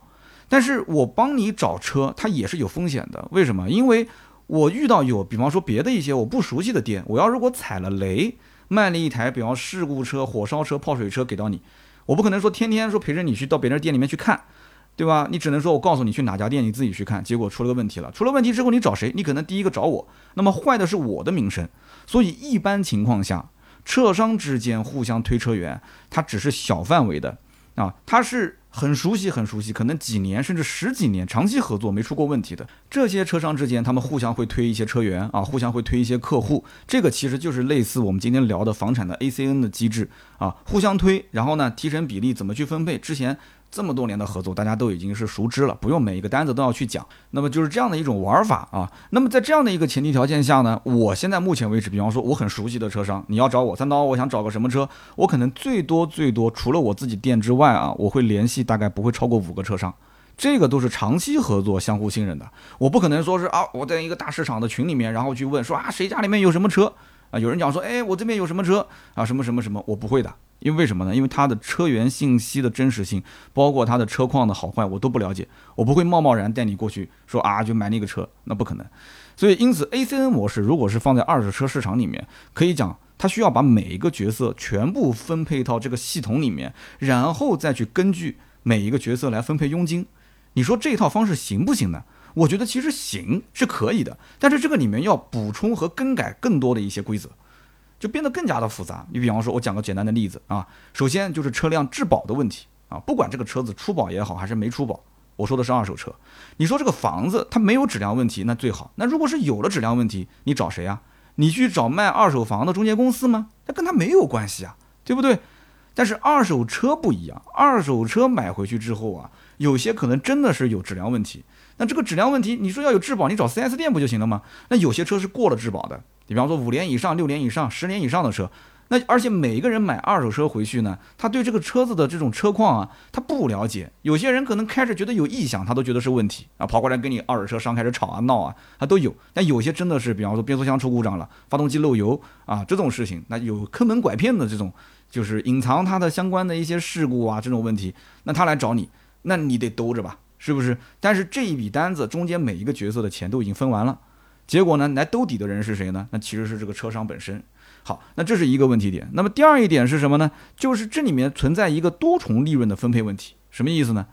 但是我帮你找车，它也是有风险的。为什么？因为我遇到有，比方说别的一些我不熟悉的店，我要如果踩了雷，卖了一台比方事故车、火烧车、泡水车给到你，我不可能说天天说陪着你去到别人店里面去看。对吧？你只能说我告诉你去哪家店，你自己去看。结果出了个问题了，出了问题之后你找谁？你可能第一个找我。那么坏的是我的名声。所以一般情况下，车商之间互相推车源，它只是小范围的啊，它是很熟悉很熟悉，可能几年甚至十几年长期合作没出过问题的这些车商之间，他们互相会推一些车源啊，互相会推一些客户。这个其实就是类似我们今天聊的房产的 ACN 的机制啊，互相推，然后呢提成比例怎么去分配？之前。这么多年的合作，大家都已经是熟知了，不用每一个单子都要去讲。那么就是这样的一种玩法啊。那么在这样的一个前提条件下呢，我现在目前为止，比方说我很熟悉的车商，你要找我三刀，我想找个什么车，我可能最多最多除了我自己店之外啊，我会联系大概不会超过五个车商，这个都是长期合作、相互信任的。我不可能说是啊，我在一个大市场的群里面，然后去问说啊，谁家里面有什么车啊？有人讲说，哎，我这边有什么车啊？什么什么什么，我不会的。因为为什么呢？因为它的车源信息的真实性，包括它的车况的好坏，我都不了解，我不会贸贸然带你过去说啊就买那个车，那不可能。所以因此，ACN 模式如果是放在二手车市场里面，可以讲它需要把每一个角色全部分配到这个系统里面，然后再去根据每一个角色来分配佣金。你说这套方式行不行呢？我觉得其实行是可以的，但是这个里面要补充和更改更多的一些规则，就变得更加的复杂。你比方说，我讲个简单的例子啊，首先就是车辆质保的问题啊，不管这个车子出保也好还是没出保，我说的是二手车。你说这个房子它没有质量问题，那最好。那如果是有了质量问题，你找谁啊？你去找卖二手房的中介公司吗？那跟他没有关系啊，对不对？但是二手车不一样，二手车买回去之后啊，有些可能真的是有质量问题。那这个质量问题，你说要有质保，你找 4S 店不就行了吗？那有些车是过了质保的，你比方说五年以上、六年以上、十年以上的车。那而且每一个人买二手车回去呢，他对这个车子的这种车况啊，他不了解。有些人可能开着觉得有异响，他都觉得是问题啊，跑过来跟你二手车商开始吵啊闹啊，他都有。但有些真的是，比方说变速箱出故障了，发动机漏油啊这种事情，那有坑蒙拐骗的这种，就是隐藏它的相关的一些事故啊这种问题，那他来找你，那你得兜着吧，是不是？但是这一笔单子中间每一个角色的钱都已经分完了，结果呢，来兜底的人是谁呢？那其实是这个车商本身。好，那这是一个问题点。那么第二一点是什么呢？就是这里面存在一个多重利润的分配问题。什么意思呢？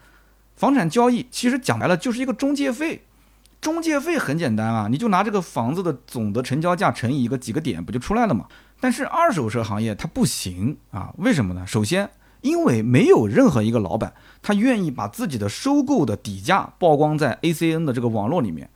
房产交易其实讲白了就是一个中介费，中介费很简单啊，你就拿这个房子的总的成交价乘以一个几个点，不就出来了吗？但是二手车行业它不行啊，为什么呢？首先，因为没有任何一个老板他愿意把自己的收购的底价曝光在 ACN 的这个网络里面。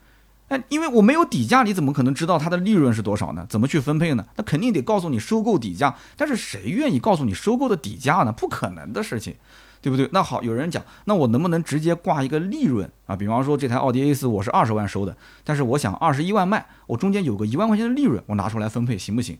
那因为我没有底价，你怎么可能知道它的利润是多少呢？怎么去分配呢？那肯定得告诉你收购底价，但是谁愿意告诉你收购的底价呢？不可能的事情，对不对？那好，有人讲，那我能不能直接挂一个利润啊？比方说这台奥迪 A4 我是二十万收的，但是我想二十一万卖，我中间有个一万块钱的利润，我拿出来分配行不行？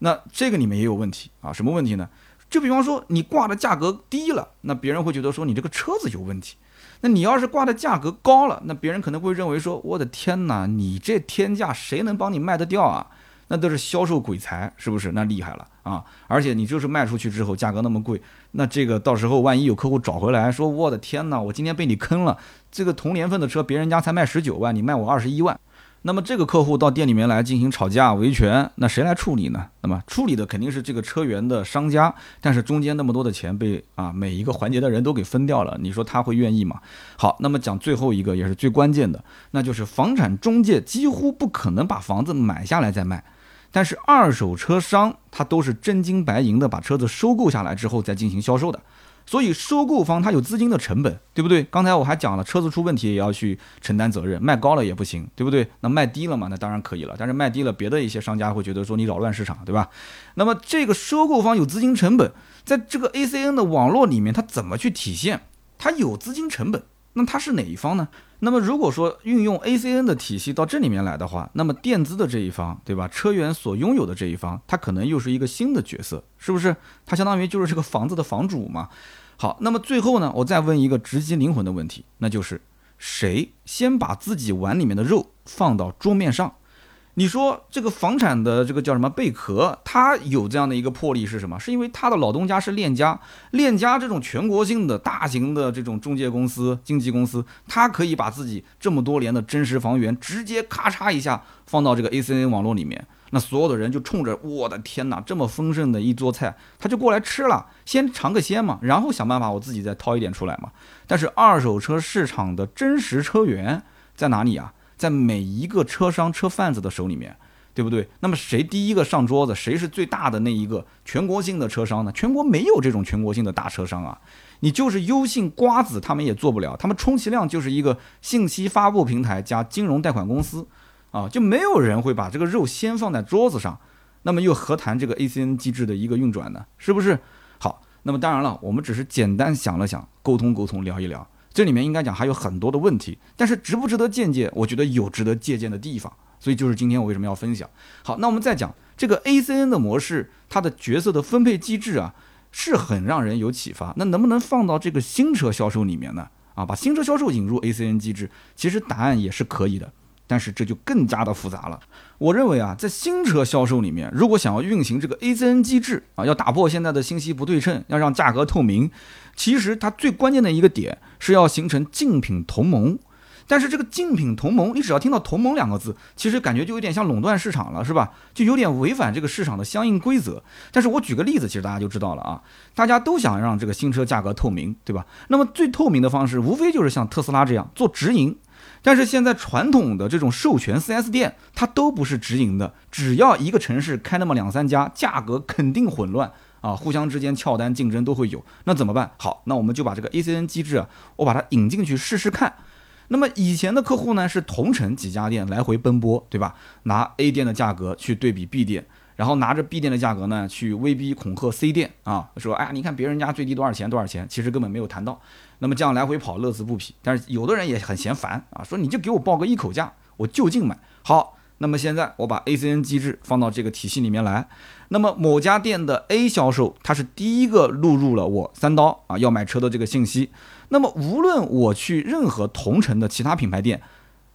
那这个里面也有问题啊？什么问题呢？就比方说你挂的价格低了，那别人会觉得说你这个车子有问题。那你要是挂的价格高了，那别人可能会认为说，我的天哪，你这天价谁能帮你卖得掉啊？那都是销售鬼才，是不是？那厉害了啊！而且你就是卖出去之后价格那么贵，那这个到时候万一有客户找回来说，我的天哪，我今天被你坑了，这个同年份的车别人家才卖十九万，你卖我二十一万。那么这个客户到店里面来进行吵架维权，那谁来处理呢？那么处理的肯定是这个车源的商家，但是中间那么多的钱被啊每一个环节的人都给分掉了，你说他会愿意吗？好，那么讲最后一个也是最关键的，那就是房产中介几乎不可能把房子买下来再卖，但是二手车商他都是真金白银的把车子收购下来之后再进行销售的。所以收购方他有资金的成本，对不对？刚才我还讲了，车子出问题也要去承担责任，卖高了也不行，对不对？那卖低了嘛，那当然可以了。但是卖低了，别的一些商家会觉得说你扰乱市场，对吧？那么这个收购方有资金成本，在这个 ACN 的网络里面，他怎么去体现？他有资金成本。那他是哪一方呢？那么如果说运用 ACN 的体系到这里面来的话，那么垫资的这一方，对吧？车源所拥有的这一方，它可能又是一个新的角色，是不是？它相当于就是这个房子的房主嘛。好，那么最后呢，我再问一个直击灵魂的问题，那就是谁先把自己碗里面的肉放到桌面上？你说这个房产的这个叫什么贝壳，它有这样的一个魄力是什么？是因为他的老东家是链家，链家这种全国性的大型的这种中介公司、经纪公司，它可以把自己这么多年的真实房源直接咔嚓一下放到这个 ACN 网络里面，那所有的人就冲着我的天哪，这么丰盛的一桌菜，他就过来吃了，先尝个鲜嘛，然后想办法我自己再掏一点出来嘛。但是二手车市场的真实车源在哪里啊？在每一个车商、车贩子的手里面，对不对？那么谁第一个上桌子，谁是最大的那一个全国性的车商呢？全国没有这种全国性的大车商啊！你就是优信、瓜子，他们也做不了，他们充其量就是一个信息发布平台加金融贷款公司啊，就没有人会把这个肉先放在桌子上，那么又何谈这个 ACN 机制的一个运转呢？是不是？好，那么当然了，我们只是简单想了想，沟通沟通，聊一聊。这里面应该讲还有很多的问题，但是值不值得借鉴？我觉得有值得借鉴的地方，所以就是今天我为什么要分享。好，那我们再讲这个 ACN 的模式，它的角色的分配机制啊，是很让人有启发。那能不能放到这个新车销售里面呢？啊，把新车销售引入 ACN 机制，其实答案也是可以的。但是这就更加的复杂了。我认为啊，在新车销售里面，如果想要运行这个 ACN 机制啊，要打破现在的信息不对称，要让价格透明，其实它最关键的一个点是要形成竞品同盟。但是这个竞品同盟，你只要听到“同盟”两个字，其实感觉就有点像垄断市场了，是吧？就有点违反这个市场的相应规则。但是我举个例子，其实大家就知道了啊。大家都想让这个新车价格透明，对吧？那么最透明的方式，无非就是像特斯拉这样做直营。但是现在传统的这种授权 4S 店，它都不是直营的，只要一个城市开那么两三家，价格肯定混乱啊，互相之间撬单竞争都会有。那怎么办？好，那我们就把这个 ACN 机制啊，我把它引进去试试看。那么以前的客户呢，是同城几家店来回奔波，对吧？拿 A 店的价格去对比 B 店。然后拿着 B 店的价格呢，去威逼恐吓 C 店啊，说哎呀，你看别人家最低多少钱多少钱，其实根本没有谈到。那么这样来回跑，乐此不疲。但是有的人也很嫌烦啊，说你就给我报个一口价，我就近买。好，那么现在我把 ACN 机制放到这个体系里面来。那么某家店的 A 销售，他是第一个录入了我三刀啊要买车的这个信息。那么无论我去任何同城的其他品牌店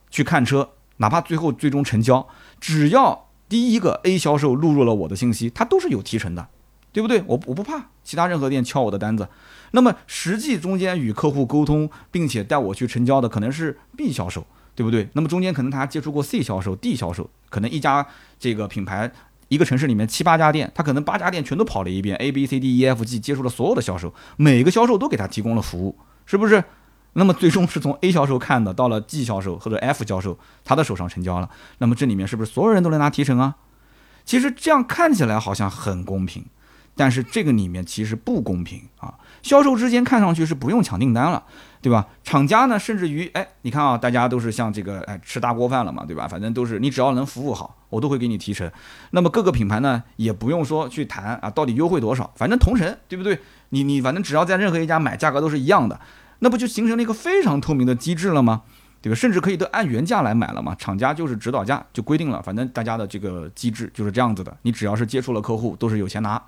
去看车，哪怕最后最终成交，只要第一个 A 销售录入了我的信息，他都是有提成的，对不对？我我不怕其他任何店敲我的单子。那么实际中间与客户沟通，并且带我去成交的可能是 B 销售，对不对？那么中间可能他接触过 C 销售、D 销售，可能一家这个品牌一个城市里面七八家店，他可能八家店全都跑了一遍，A、B、C、D、E、F、G 接触了所有的销售，每个销售都给他提供了服务，是不是？那么最终是从 A 销售看的，到了 G 销售或者 F 销售他的手上成交了。那么这里面是不是所有人都能拿提成啊？其实这样看起来好像很公平，但是这个里面其实不公平啊。销售之间看上去是不用抢订单了，对吧？厂家呢，甚至于哎，你看啊，大家都是像这个哎吃大锅饭了嘛，对吧？反正都是你只要能服务好，我都会给你提成。那么各个品牌呢，也不用说去谈啊，到底优惠多少，反正同城，对不对？你你反正只要在任何一家买，价格都是一样的。那不就形成了一个非常透明的机制了吗？对吧？甚至可以都按原价来买了嘛？厂家就是指导价，就规定了，反正大家的这个机制就是这样子的。你只要是接触了客户，都是有钱拿。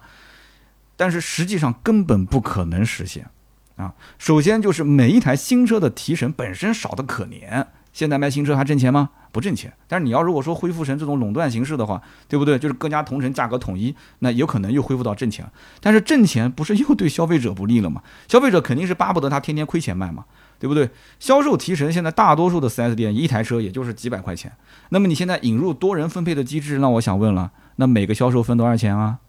但是实际上根本不可能实现啊！首先就是每一台新车的提成本身少得可怜。现在卖新车还挣钱吗？不挣钱。但是你要如果说恢复成这种垄断形式的话，对不对？就是各家同城价格统一，那有可能又恢复到挣钱。但是挣钱不是又对消费者不利了吗？消费者肯定是巴不得他天天亏钱卖嘛，对不对？销售提成现在大多数的 4S 店一台车也就是几百块钱。那么你现在引入多人分配的机制，那我想问了，那每个销售分多少钱啊？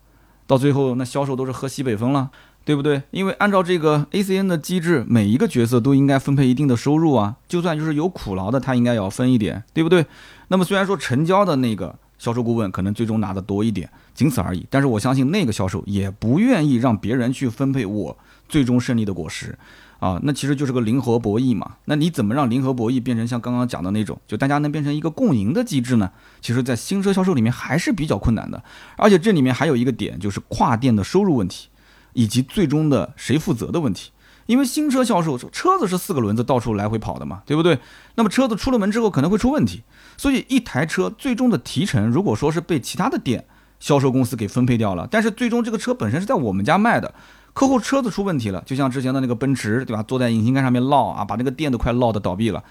到最后那销售都是喝西北风了。对不对？因为按照这个 ACN 的机制，每一个角色都应该分配一定的收入啊。就算就是有苦劳的，他应该也要分一点，对不对？那么虽然说成交的那个销售顾问可能最终拿的多一点，仅此而已。但是我相信那个销售也不愿意让别人去分配我最终胜利的果实啊。那其实就是个零和博弈嘛。那你怎么让零和博弈变成像刚刚讲的那种，就大家能变成一个共赢的机制呢？其实，在新车销售里面还是比较困难的。而且这里面还有一个点，就是跨店的收入问题。以及最终的谁负责的问题，因为新车销售车子是四个轮子到处来回跑的嘛，对不对？那么车子出了门之后可能会出问题，所以一台车最终的提成，如果说是被其他的店销售公司给分配掉了，但是最终这个车本身是在我们家卖的，客户车子出问题了，就像之前的那个奔驰，对吧？坐在引擎盖上面烙啊，把那个店都快烙的倒闭了。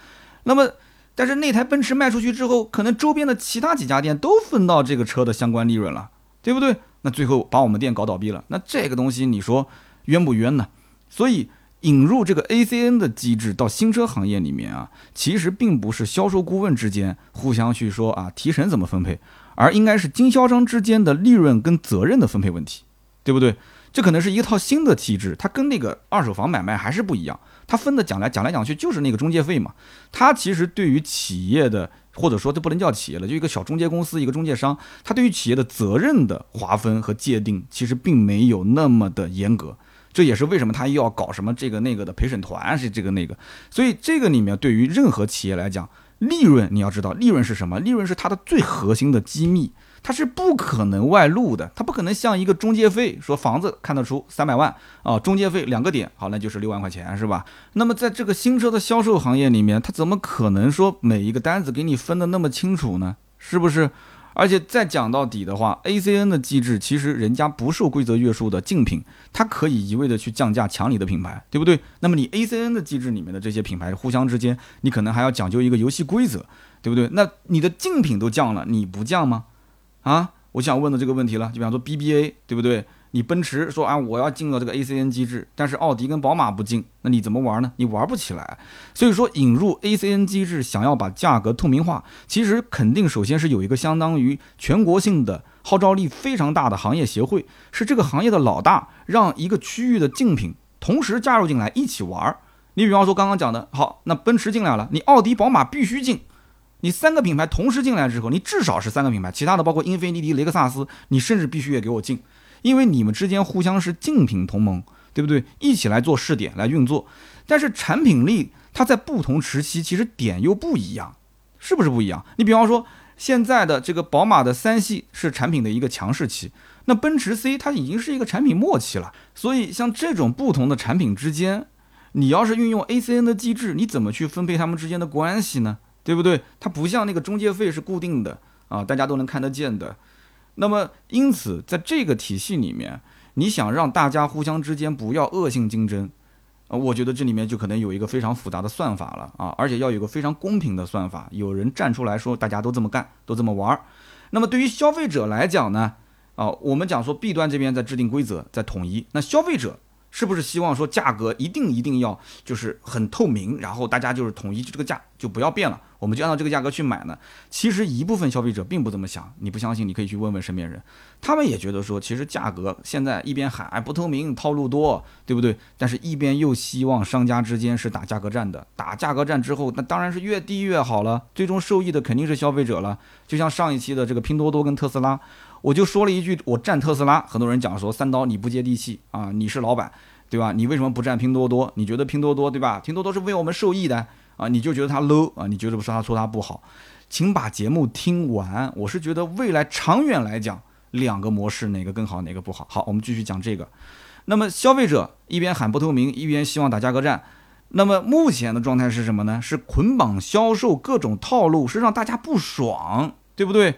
那么，但是那台奔驰卖出去之后，可能周边的其他几家店都分到这个车的相关利润了，对不对？那最后把我们店搞倒闭了，那这个东西你说冤不冤呢？所以引入这个 ACN 的机制到新车行业里面啊，其实并不是销售顾问之间互相去说啊提成怎么分配，而应该是经销商之间的利润跟责任的分配问题，对不对？这可能是一套新的机制，它跟那个二手房买卖还是不一样，它分的讲来讲来讲去就是那个中介费嘛，它其实对于企业的。或者说这不能叫企业了，就一个小中介公司，一个中介商，他对于企业的责任的划分和界定，其实并没有那么的严格。这也是为什么他又要搞什么这个那个的陪审团，是这个那个。所以这个里面对于任何企业来讲，利润你要知道，利润是什么？利润是它的最核心的机密。它是不可能外露的，它不可能像一个中介费，说房子看得出三百万啊，中介费两个点，好，那就是六万块钱，是吧？那么在这个新车的销售行业里面，它怎么可能说每一个单子给你分的那么清楚呢？是不是？而且再讲到底的话，ACN 的机制其实人家不受规则约束的竞品，它可以一味的去降价抢你的品牌，对不对？那么你 ACN 的机制里面的这些品牌互相之间，你可能还要讲究一个游戏规则，对不对？那你的竞品都降了，你不降吗？啊，我想问的这个问题了，就比方说 BBA，对不对？你奔驰说啊，我要进了这个 ACN 机制，但是奥迪跟宝马不进，那你怎么玩呢？你玩不起来。所以说引入 ACN 机制，想要把价格透明化，其实肯定首先是有一个相当于全国性的号召力非常大的行业协会，是这个行业的老大，让一个区域的竞品同时加入进来一起玩，你比方说刚刚讲的，好，那奔驰进来了，你奥迪、宝马必须进。你三个品牌同时进来之后，你至少是三个品牌，其他的包括英菲尼迪、雷克萨斯，你甚至必须也给我进，因为你们之间互相是竞品同盟，对不对？一起来做试点来运作。但是产品力它在不同时期其实点又不一样，是不是不一样？你比方说现在的这个宝马的三系是产品的一个强势期，那奔驰 C 它已经是一个产品末期了。所以像这种不同的产品之间，你要是运用 ACN 的机制，你怎么去分配它们之间的关系呢？对不对？它不像那个中介费是固定的啊，大家都能看得见的。那么，因此在这个体系里面，你想让大家互相之间不要恶性竞争，啊，我觉得这里面就可能有一个非常复杂的算法了啊，而且要有个非常公平的算法，有人站出来说大家都这么干，都这么玩儿。那么对于消费者来讲呢，啊，我们讲说 B 端这边在制定规则，在统一，那消费者。是不是希望说价格一定一定要就是很透明，然后大家就是统一这个价就不要变了，我们就按照这个价格去买呢？其实一部分消费者并不这么想，你不相信你可以去问问身边人，他们也觉得说其实价格现在一边喊不透明、套路多，对不对？但是一边又希望商家之间是打价格战的，打价格战之后，那当然是越低越好了，最终受益的肯定是消费者了。就像上一期的这个拼多多跟特斯拉。我就说了一句，我站特斯拉，很多人讲说三刀你不接地气啊，你是老板，对吧？你为什么不站拼多多？你觉得拼多多对吧？拼多多是为我们受益的啊，你就觉得它 low 啊？你觉得不是他说它不好？请把节目听完。我是觉得未来长远来讲，两个模式哪个更好，哪个不好？好，我们继续讲这个。那么消费者一边喊不透明，一边希望打价格战。那么目前的状态是什么呢？是捆绑销售各种套路，是让大家不爽，对不对？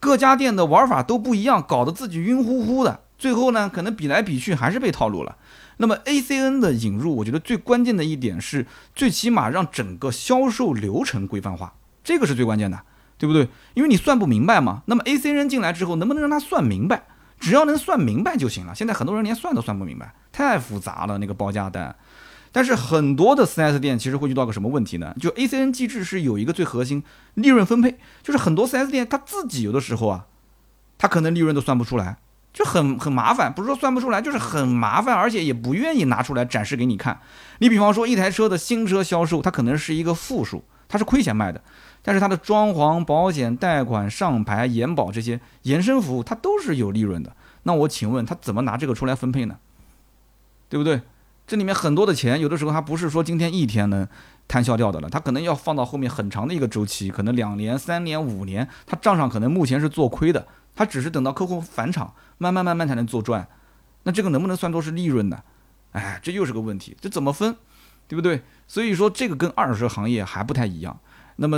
各家店的玩法都不一样，搞得自己晕乎乎的。最后呢，可能比来比去还是被套路了。那么 ACN 的引入，我觉得最关键的一点是，最起码让整个销售流程规范化，这个是最关键的，对不对？因为你算不明白嘛。那么 ACN 进来之后，能不能让他算明白？只要能算明白就行了。现在很多人连算都算不明白，太复杂了那个报价单。但是很多的 4S 店其实会遇到个什么问题呢？就 ACN 机制是有一个最核心利润分配，就是很多 4S 店他自己有的时候啊，他可能利润都算不出来，就很很麻烦。不是说算不出来，就是很麻烦，而且也不愿意拿出来展示给你看。你比方说一台车的新车销售，它可能是一个负数，它是亏钱卖的，但是它的装潢、保险、贷款、上牌、延保这些延伸服务，它都是有利润的。那我请问他怎么拿这个出来分配呢？对不对？这里面很多的钱，有的时候它不是说今天一天能摊销掉的了，它可能要放到后面很长的一个周期，可能两年、三年、五年，它账上可能目前是做亏的，它只是等到客户返场，慢慢慢慢才能做赚。那这个能不能算作是利润呢？哎，这又是个问题，这怎么分，对不对？所以说这个跟二手车行业还不太一样，那么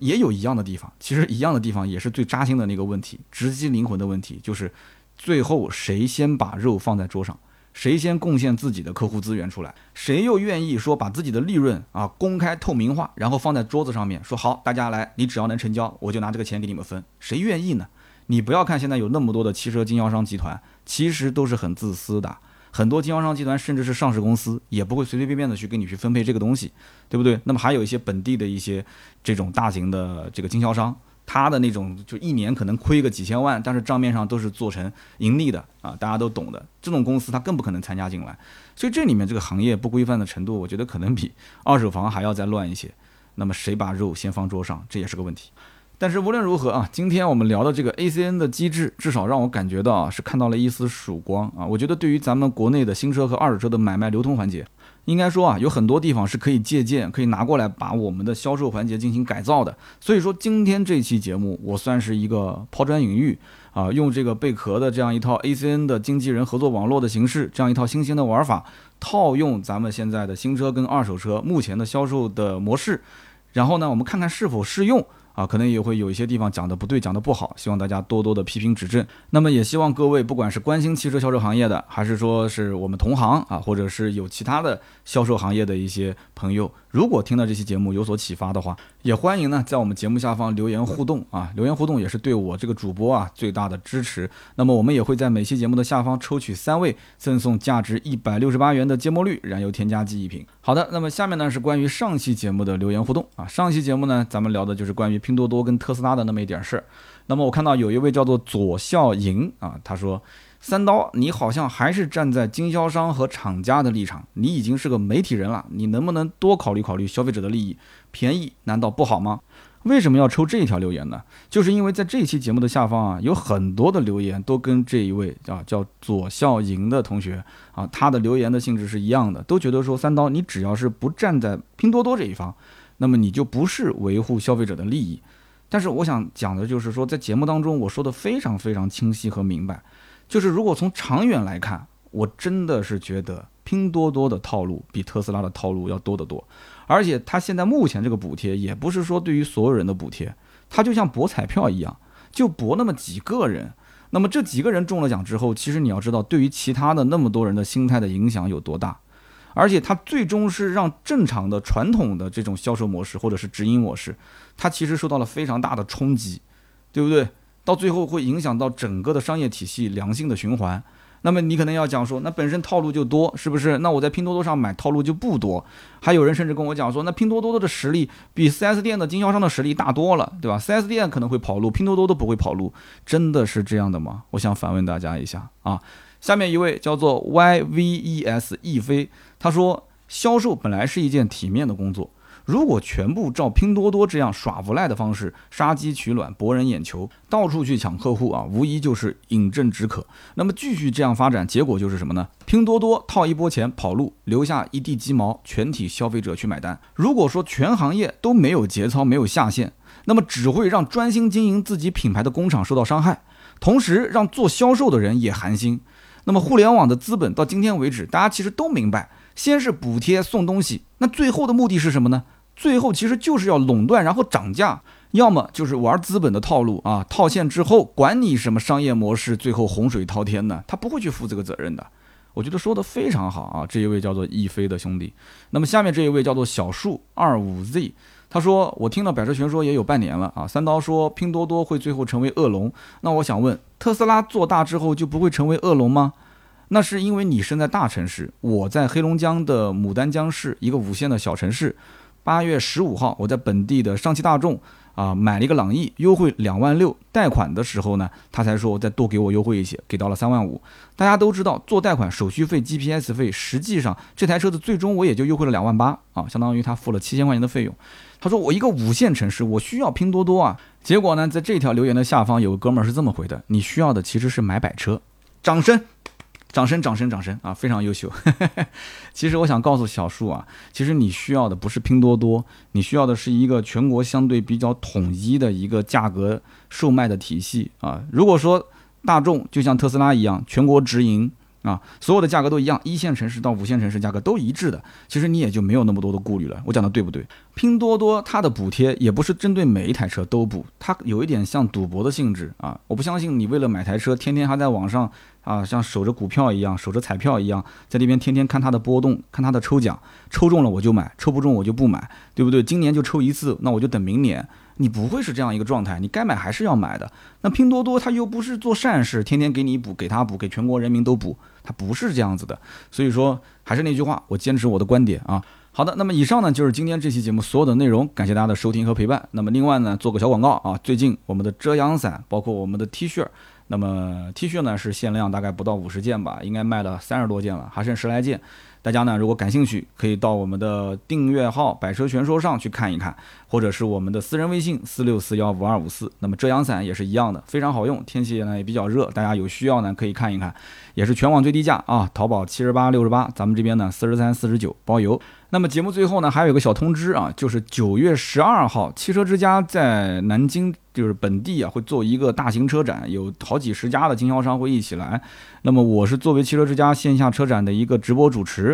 也有一样的地方，其实一样的地方也是最扎心的那个问题，直击灵魂的问题，就是最后谁先把肉放在桌上。谁先贡献自己的客户资源出来，谁又愿意说把自己的利润啊公开透明化，然后放在桌子上面说好，大家来，你只要能成交，我就拿这个钱给你们分。谁愿意呢？你不要看现在有那么多的汽车经销商集团，其实都是很自私的。很多经销商集团甚至是上市公司，也不会随随便便的去跟你去分配这个东西，对不对？那么还有一些本地的一些这种大型的这个经销商。他的那种就一年可能亏个几千万，但是账面上都是做成盈利的啊，大家都懂的。这种公司他更不可能参加进来，所以这里面这个行业不规范的程度，我觉得可能比 二手房还要再乱一些。那么谁把肉先放桌上，这也是个问题。但是无论如何啊，今天我们聊的这个 ACN 的机制，至少让我感觉到，是看到了一丝曙光啊。我觉得对于咱们国内的新车和二手车的买卖流通环节。应该说啊，有很多地方是可以借鉴、可以拿过来把我们的销售环节进行改造的。所以说，今天这期节目我算是一个抛砖引玉啊，用这个贝壳的这样一套 ACN 的经纪人合作网络的形式，这样一套新兴的玩法，套用咱们现在的新车跟二手车目前的销售的模式，然后呢，我们看看是否适用。啊，可能也会有一些地方讲的不对，讲的不好，希望大家多多的批评指正。那么也希望各位，不管是关心汽车销售行业的，还是说是我们同行啊，或者是有其他的销售行业的一些朋友，如果听到这期节目有所启发的话，也欢迎呢在我们节目下方留言互动啊，留言互动也是对我这个主播啊最大的支持。那么我们也会在每期节目的下方抽取三位，赠送价值一百六十八元的芥末绿燃油添加剂一瓶。好的，那么下面呢是关于上期节目的留言互动啊，上期节目呢咱们聊的就是关于。拼多多跟特斯拉的那么一点事儿，那么我看到有一位叫做左笑莹啊，他说三刀，你好像还是站在经销商和厂家的立场，你已经是个媒体人了，你能不能多考虑考虑消费者的利益？便宜难道不好吗？为什么要抽这一条留言呢？就是因为在这一期节目的下方啊，有很多的留言都跟这一位啊叫左笑莹的同学啊，他的留言的性质是一样的，都觉得说三刀，你只要是不站在拼多多这一方，那么你就不是维护消费者的利益。但是我想讲的就是说，在节目当中我说的非常非常清晰和明白。就是如果从长远来看，我真的是觉得拼多多的套路比特斯拉的套路要多得多，而且它现在目前这个补贴也不是说对于所有人的补贴，它就像博彩票一样，就博那么几个人。那么这几个人中了奖之后，其实你要知道，对于其他的那么多人的心态的影响有多大，而且它最终是让正常的传统的这种销售模式或者是直营模式，它其实受到了非常大的冲击，对不对？到最后会影响到整个的商业体系良性的循环，那么你可能要讲说，那本身套路就多，是不是？那我在拼多多上买套路就不多。还有人甚至跟我讲说，那拼多多的实力比 4S 店的经销商的实力大多了，对吧？4S 店可能会跑路，拼多多都不会跑路，真的是这样的吗？我想反问大家一下啊。下面一位叫做 YVES 易飞，他说，销售本来是一件体面的工作。如果全部照拼多多这样耍无赖的方式杀鸡取卵博人眼球，到处去抢客户啊，无疑就是饮鸩止渴。那么继续这样发展，结果就是什么呢？拼多多套一波钱跑路，留下一地鸡毛，全体消费者去买单。如果说全行业都没有节操，没有下限，那么只会让专心经营自己品牌的工厂受到伤害，同时让做销售的人也寒心。那么互联网的资本到今天为止，大家其实都明白，先是补贴送东西，那最后的目的是什么呢？最后其实就是要垄断，然后涨价，要么就是玩资本的套路啊，套现之后管你什么商业模式，最后洪水滔天呢？他不会去负这个责任的。我觉得说的非常好啊，这一位叫做易飞的兄弟。那么下面这一位叫做小树二五 Z，他说我听了百车全说也有半年了啊。三刀说拼多多会最后成为恶龙，那我想问，特斯拉做大之后就不会成为恶龙吗？那是因为你身在大城市，我在黑龙江的牡丹江市一个五线的小城市。八月十五号，我在本地的上汽大众啊买了一个朗逸，优惠两万六，贷款的时候呢，他才说再多给我优惠一些，给到了三万五。大家都知道，做贷款手续费、GPS 费，实际上这台车子最终我也就优惠了两万八啊，相当于他付了七千块钱的费用。他说我一个五线城市，我需要拼多多啊。结果呢，在这条留言的下方有个哥们儿是这么回的：你需要的其实是买百车。掌声。掌声，掌声，掌声啊！非常优秀。其实我想告诉小树啊，其实你需要的不是拼多多，你需要的是一个全国相对比较统一的一个价格售卖的体系啊。如果说大众就像特斯拉一样，全国直营。啊，所有的价格都一样，一线城市到五线城市价格都一致的，其实你也就没有那么多的顾虑了。我讲的对不对？拼多多它的补贴也不是针对每一台车都补，它有一点像赌博的性质啊。我不相信你为了买台车，天天还在网上啊，像守着股票一样，守着彩票一样，在那边天天看它的波动，看它的抽奖，抽中了我就买，抽不中我就不买，对不对？今年就抽一次，那我就等明年。你不会是这样一个状态，你该买还是要买的。那拼多多它又不是做善事，天天给你补，给他补，给全国人民都补，它不是这样子的。所以说，还是那句话，我坚持我的观点啊。好的，那么以上呢就是今天这期节目所有的内容，感谢大家的收听和陪伴。那么另外呢，做个小广告啊，最近我们的遮阳伞，包括我们的 T 恤，那么 T 恤呢是限量，大概不到五十件吧，应该卖了三十多件了，还剩十来件。大家呢，如果感兴趣，可以到我们的订阅号“百车全说”上去看一看，或者是我们的私人微信四六四幺五二五四。那么遮阳伞也是一样的，非常好用，天气呢也比较热，大家有需要呢可以看一看，也是全网最低价啊，淘宝七十八六十八，咱们这边呢四十三四十九包邮。那么节目最后呢，还有个小通知啊，就是九月十二号，汽车之家在南京，就是本地啊，会做一个大型车展，有好几十家的经销商会一起来。那么我是作为汽车之家线下车展的一个直播主持，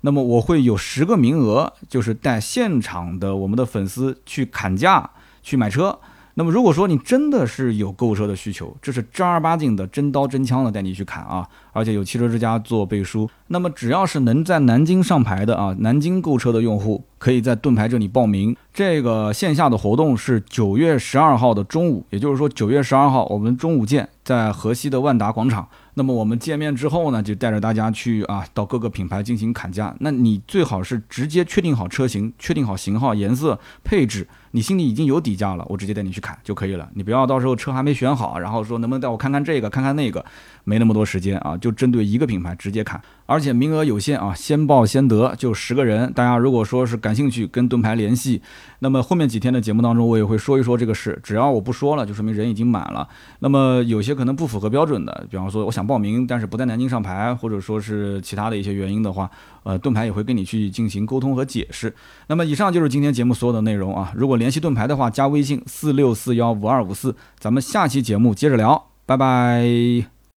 那么我会有十个名额，就是带现场的我们的粉丝去砍价去买车。那么如果说你真的是有购车的需求，这是正儿八经的真刀真枪的带你去砍啊，而且有汽车之家做背书。那么只要是能在南京上牌的啊，南京购车的用户，可以在盾牌这里报名。这个线下的活动是九月十二号的中午，也就是说九月十二号我们中午见，在河西的万达广场。那么我们见面之后呢，就带着大家去啊，到各个品牌进行砍价。那你最好是直接确定好车型，确定好型号、颜色、配置，你心里已经有底价了，我直接带你去砍就可以了。你不要到时候车还没选好，然后说能不能带我看看这个，看看那个。没那么多时间啊，就针对一个品牌直接砍，而且名额有限啊，先报先得，就十个人。大家如果说是感兴趣，跟盾牌联系。那么后面几天的节目当中，我也会说一说这个事。只要我不说了，就说明人已经满了。那么有些可能不符合标准的，比方说我想报名，但是不在南京上牌，或者说是其他的一些原因的话，呃，盾牌也会跟你去进行沟通和解释。那么以上就是今天节目所有的内容啊。如果联系盾牌的话，加微信四六四幺五二五四，咱们下期节目接着聊，拜拜。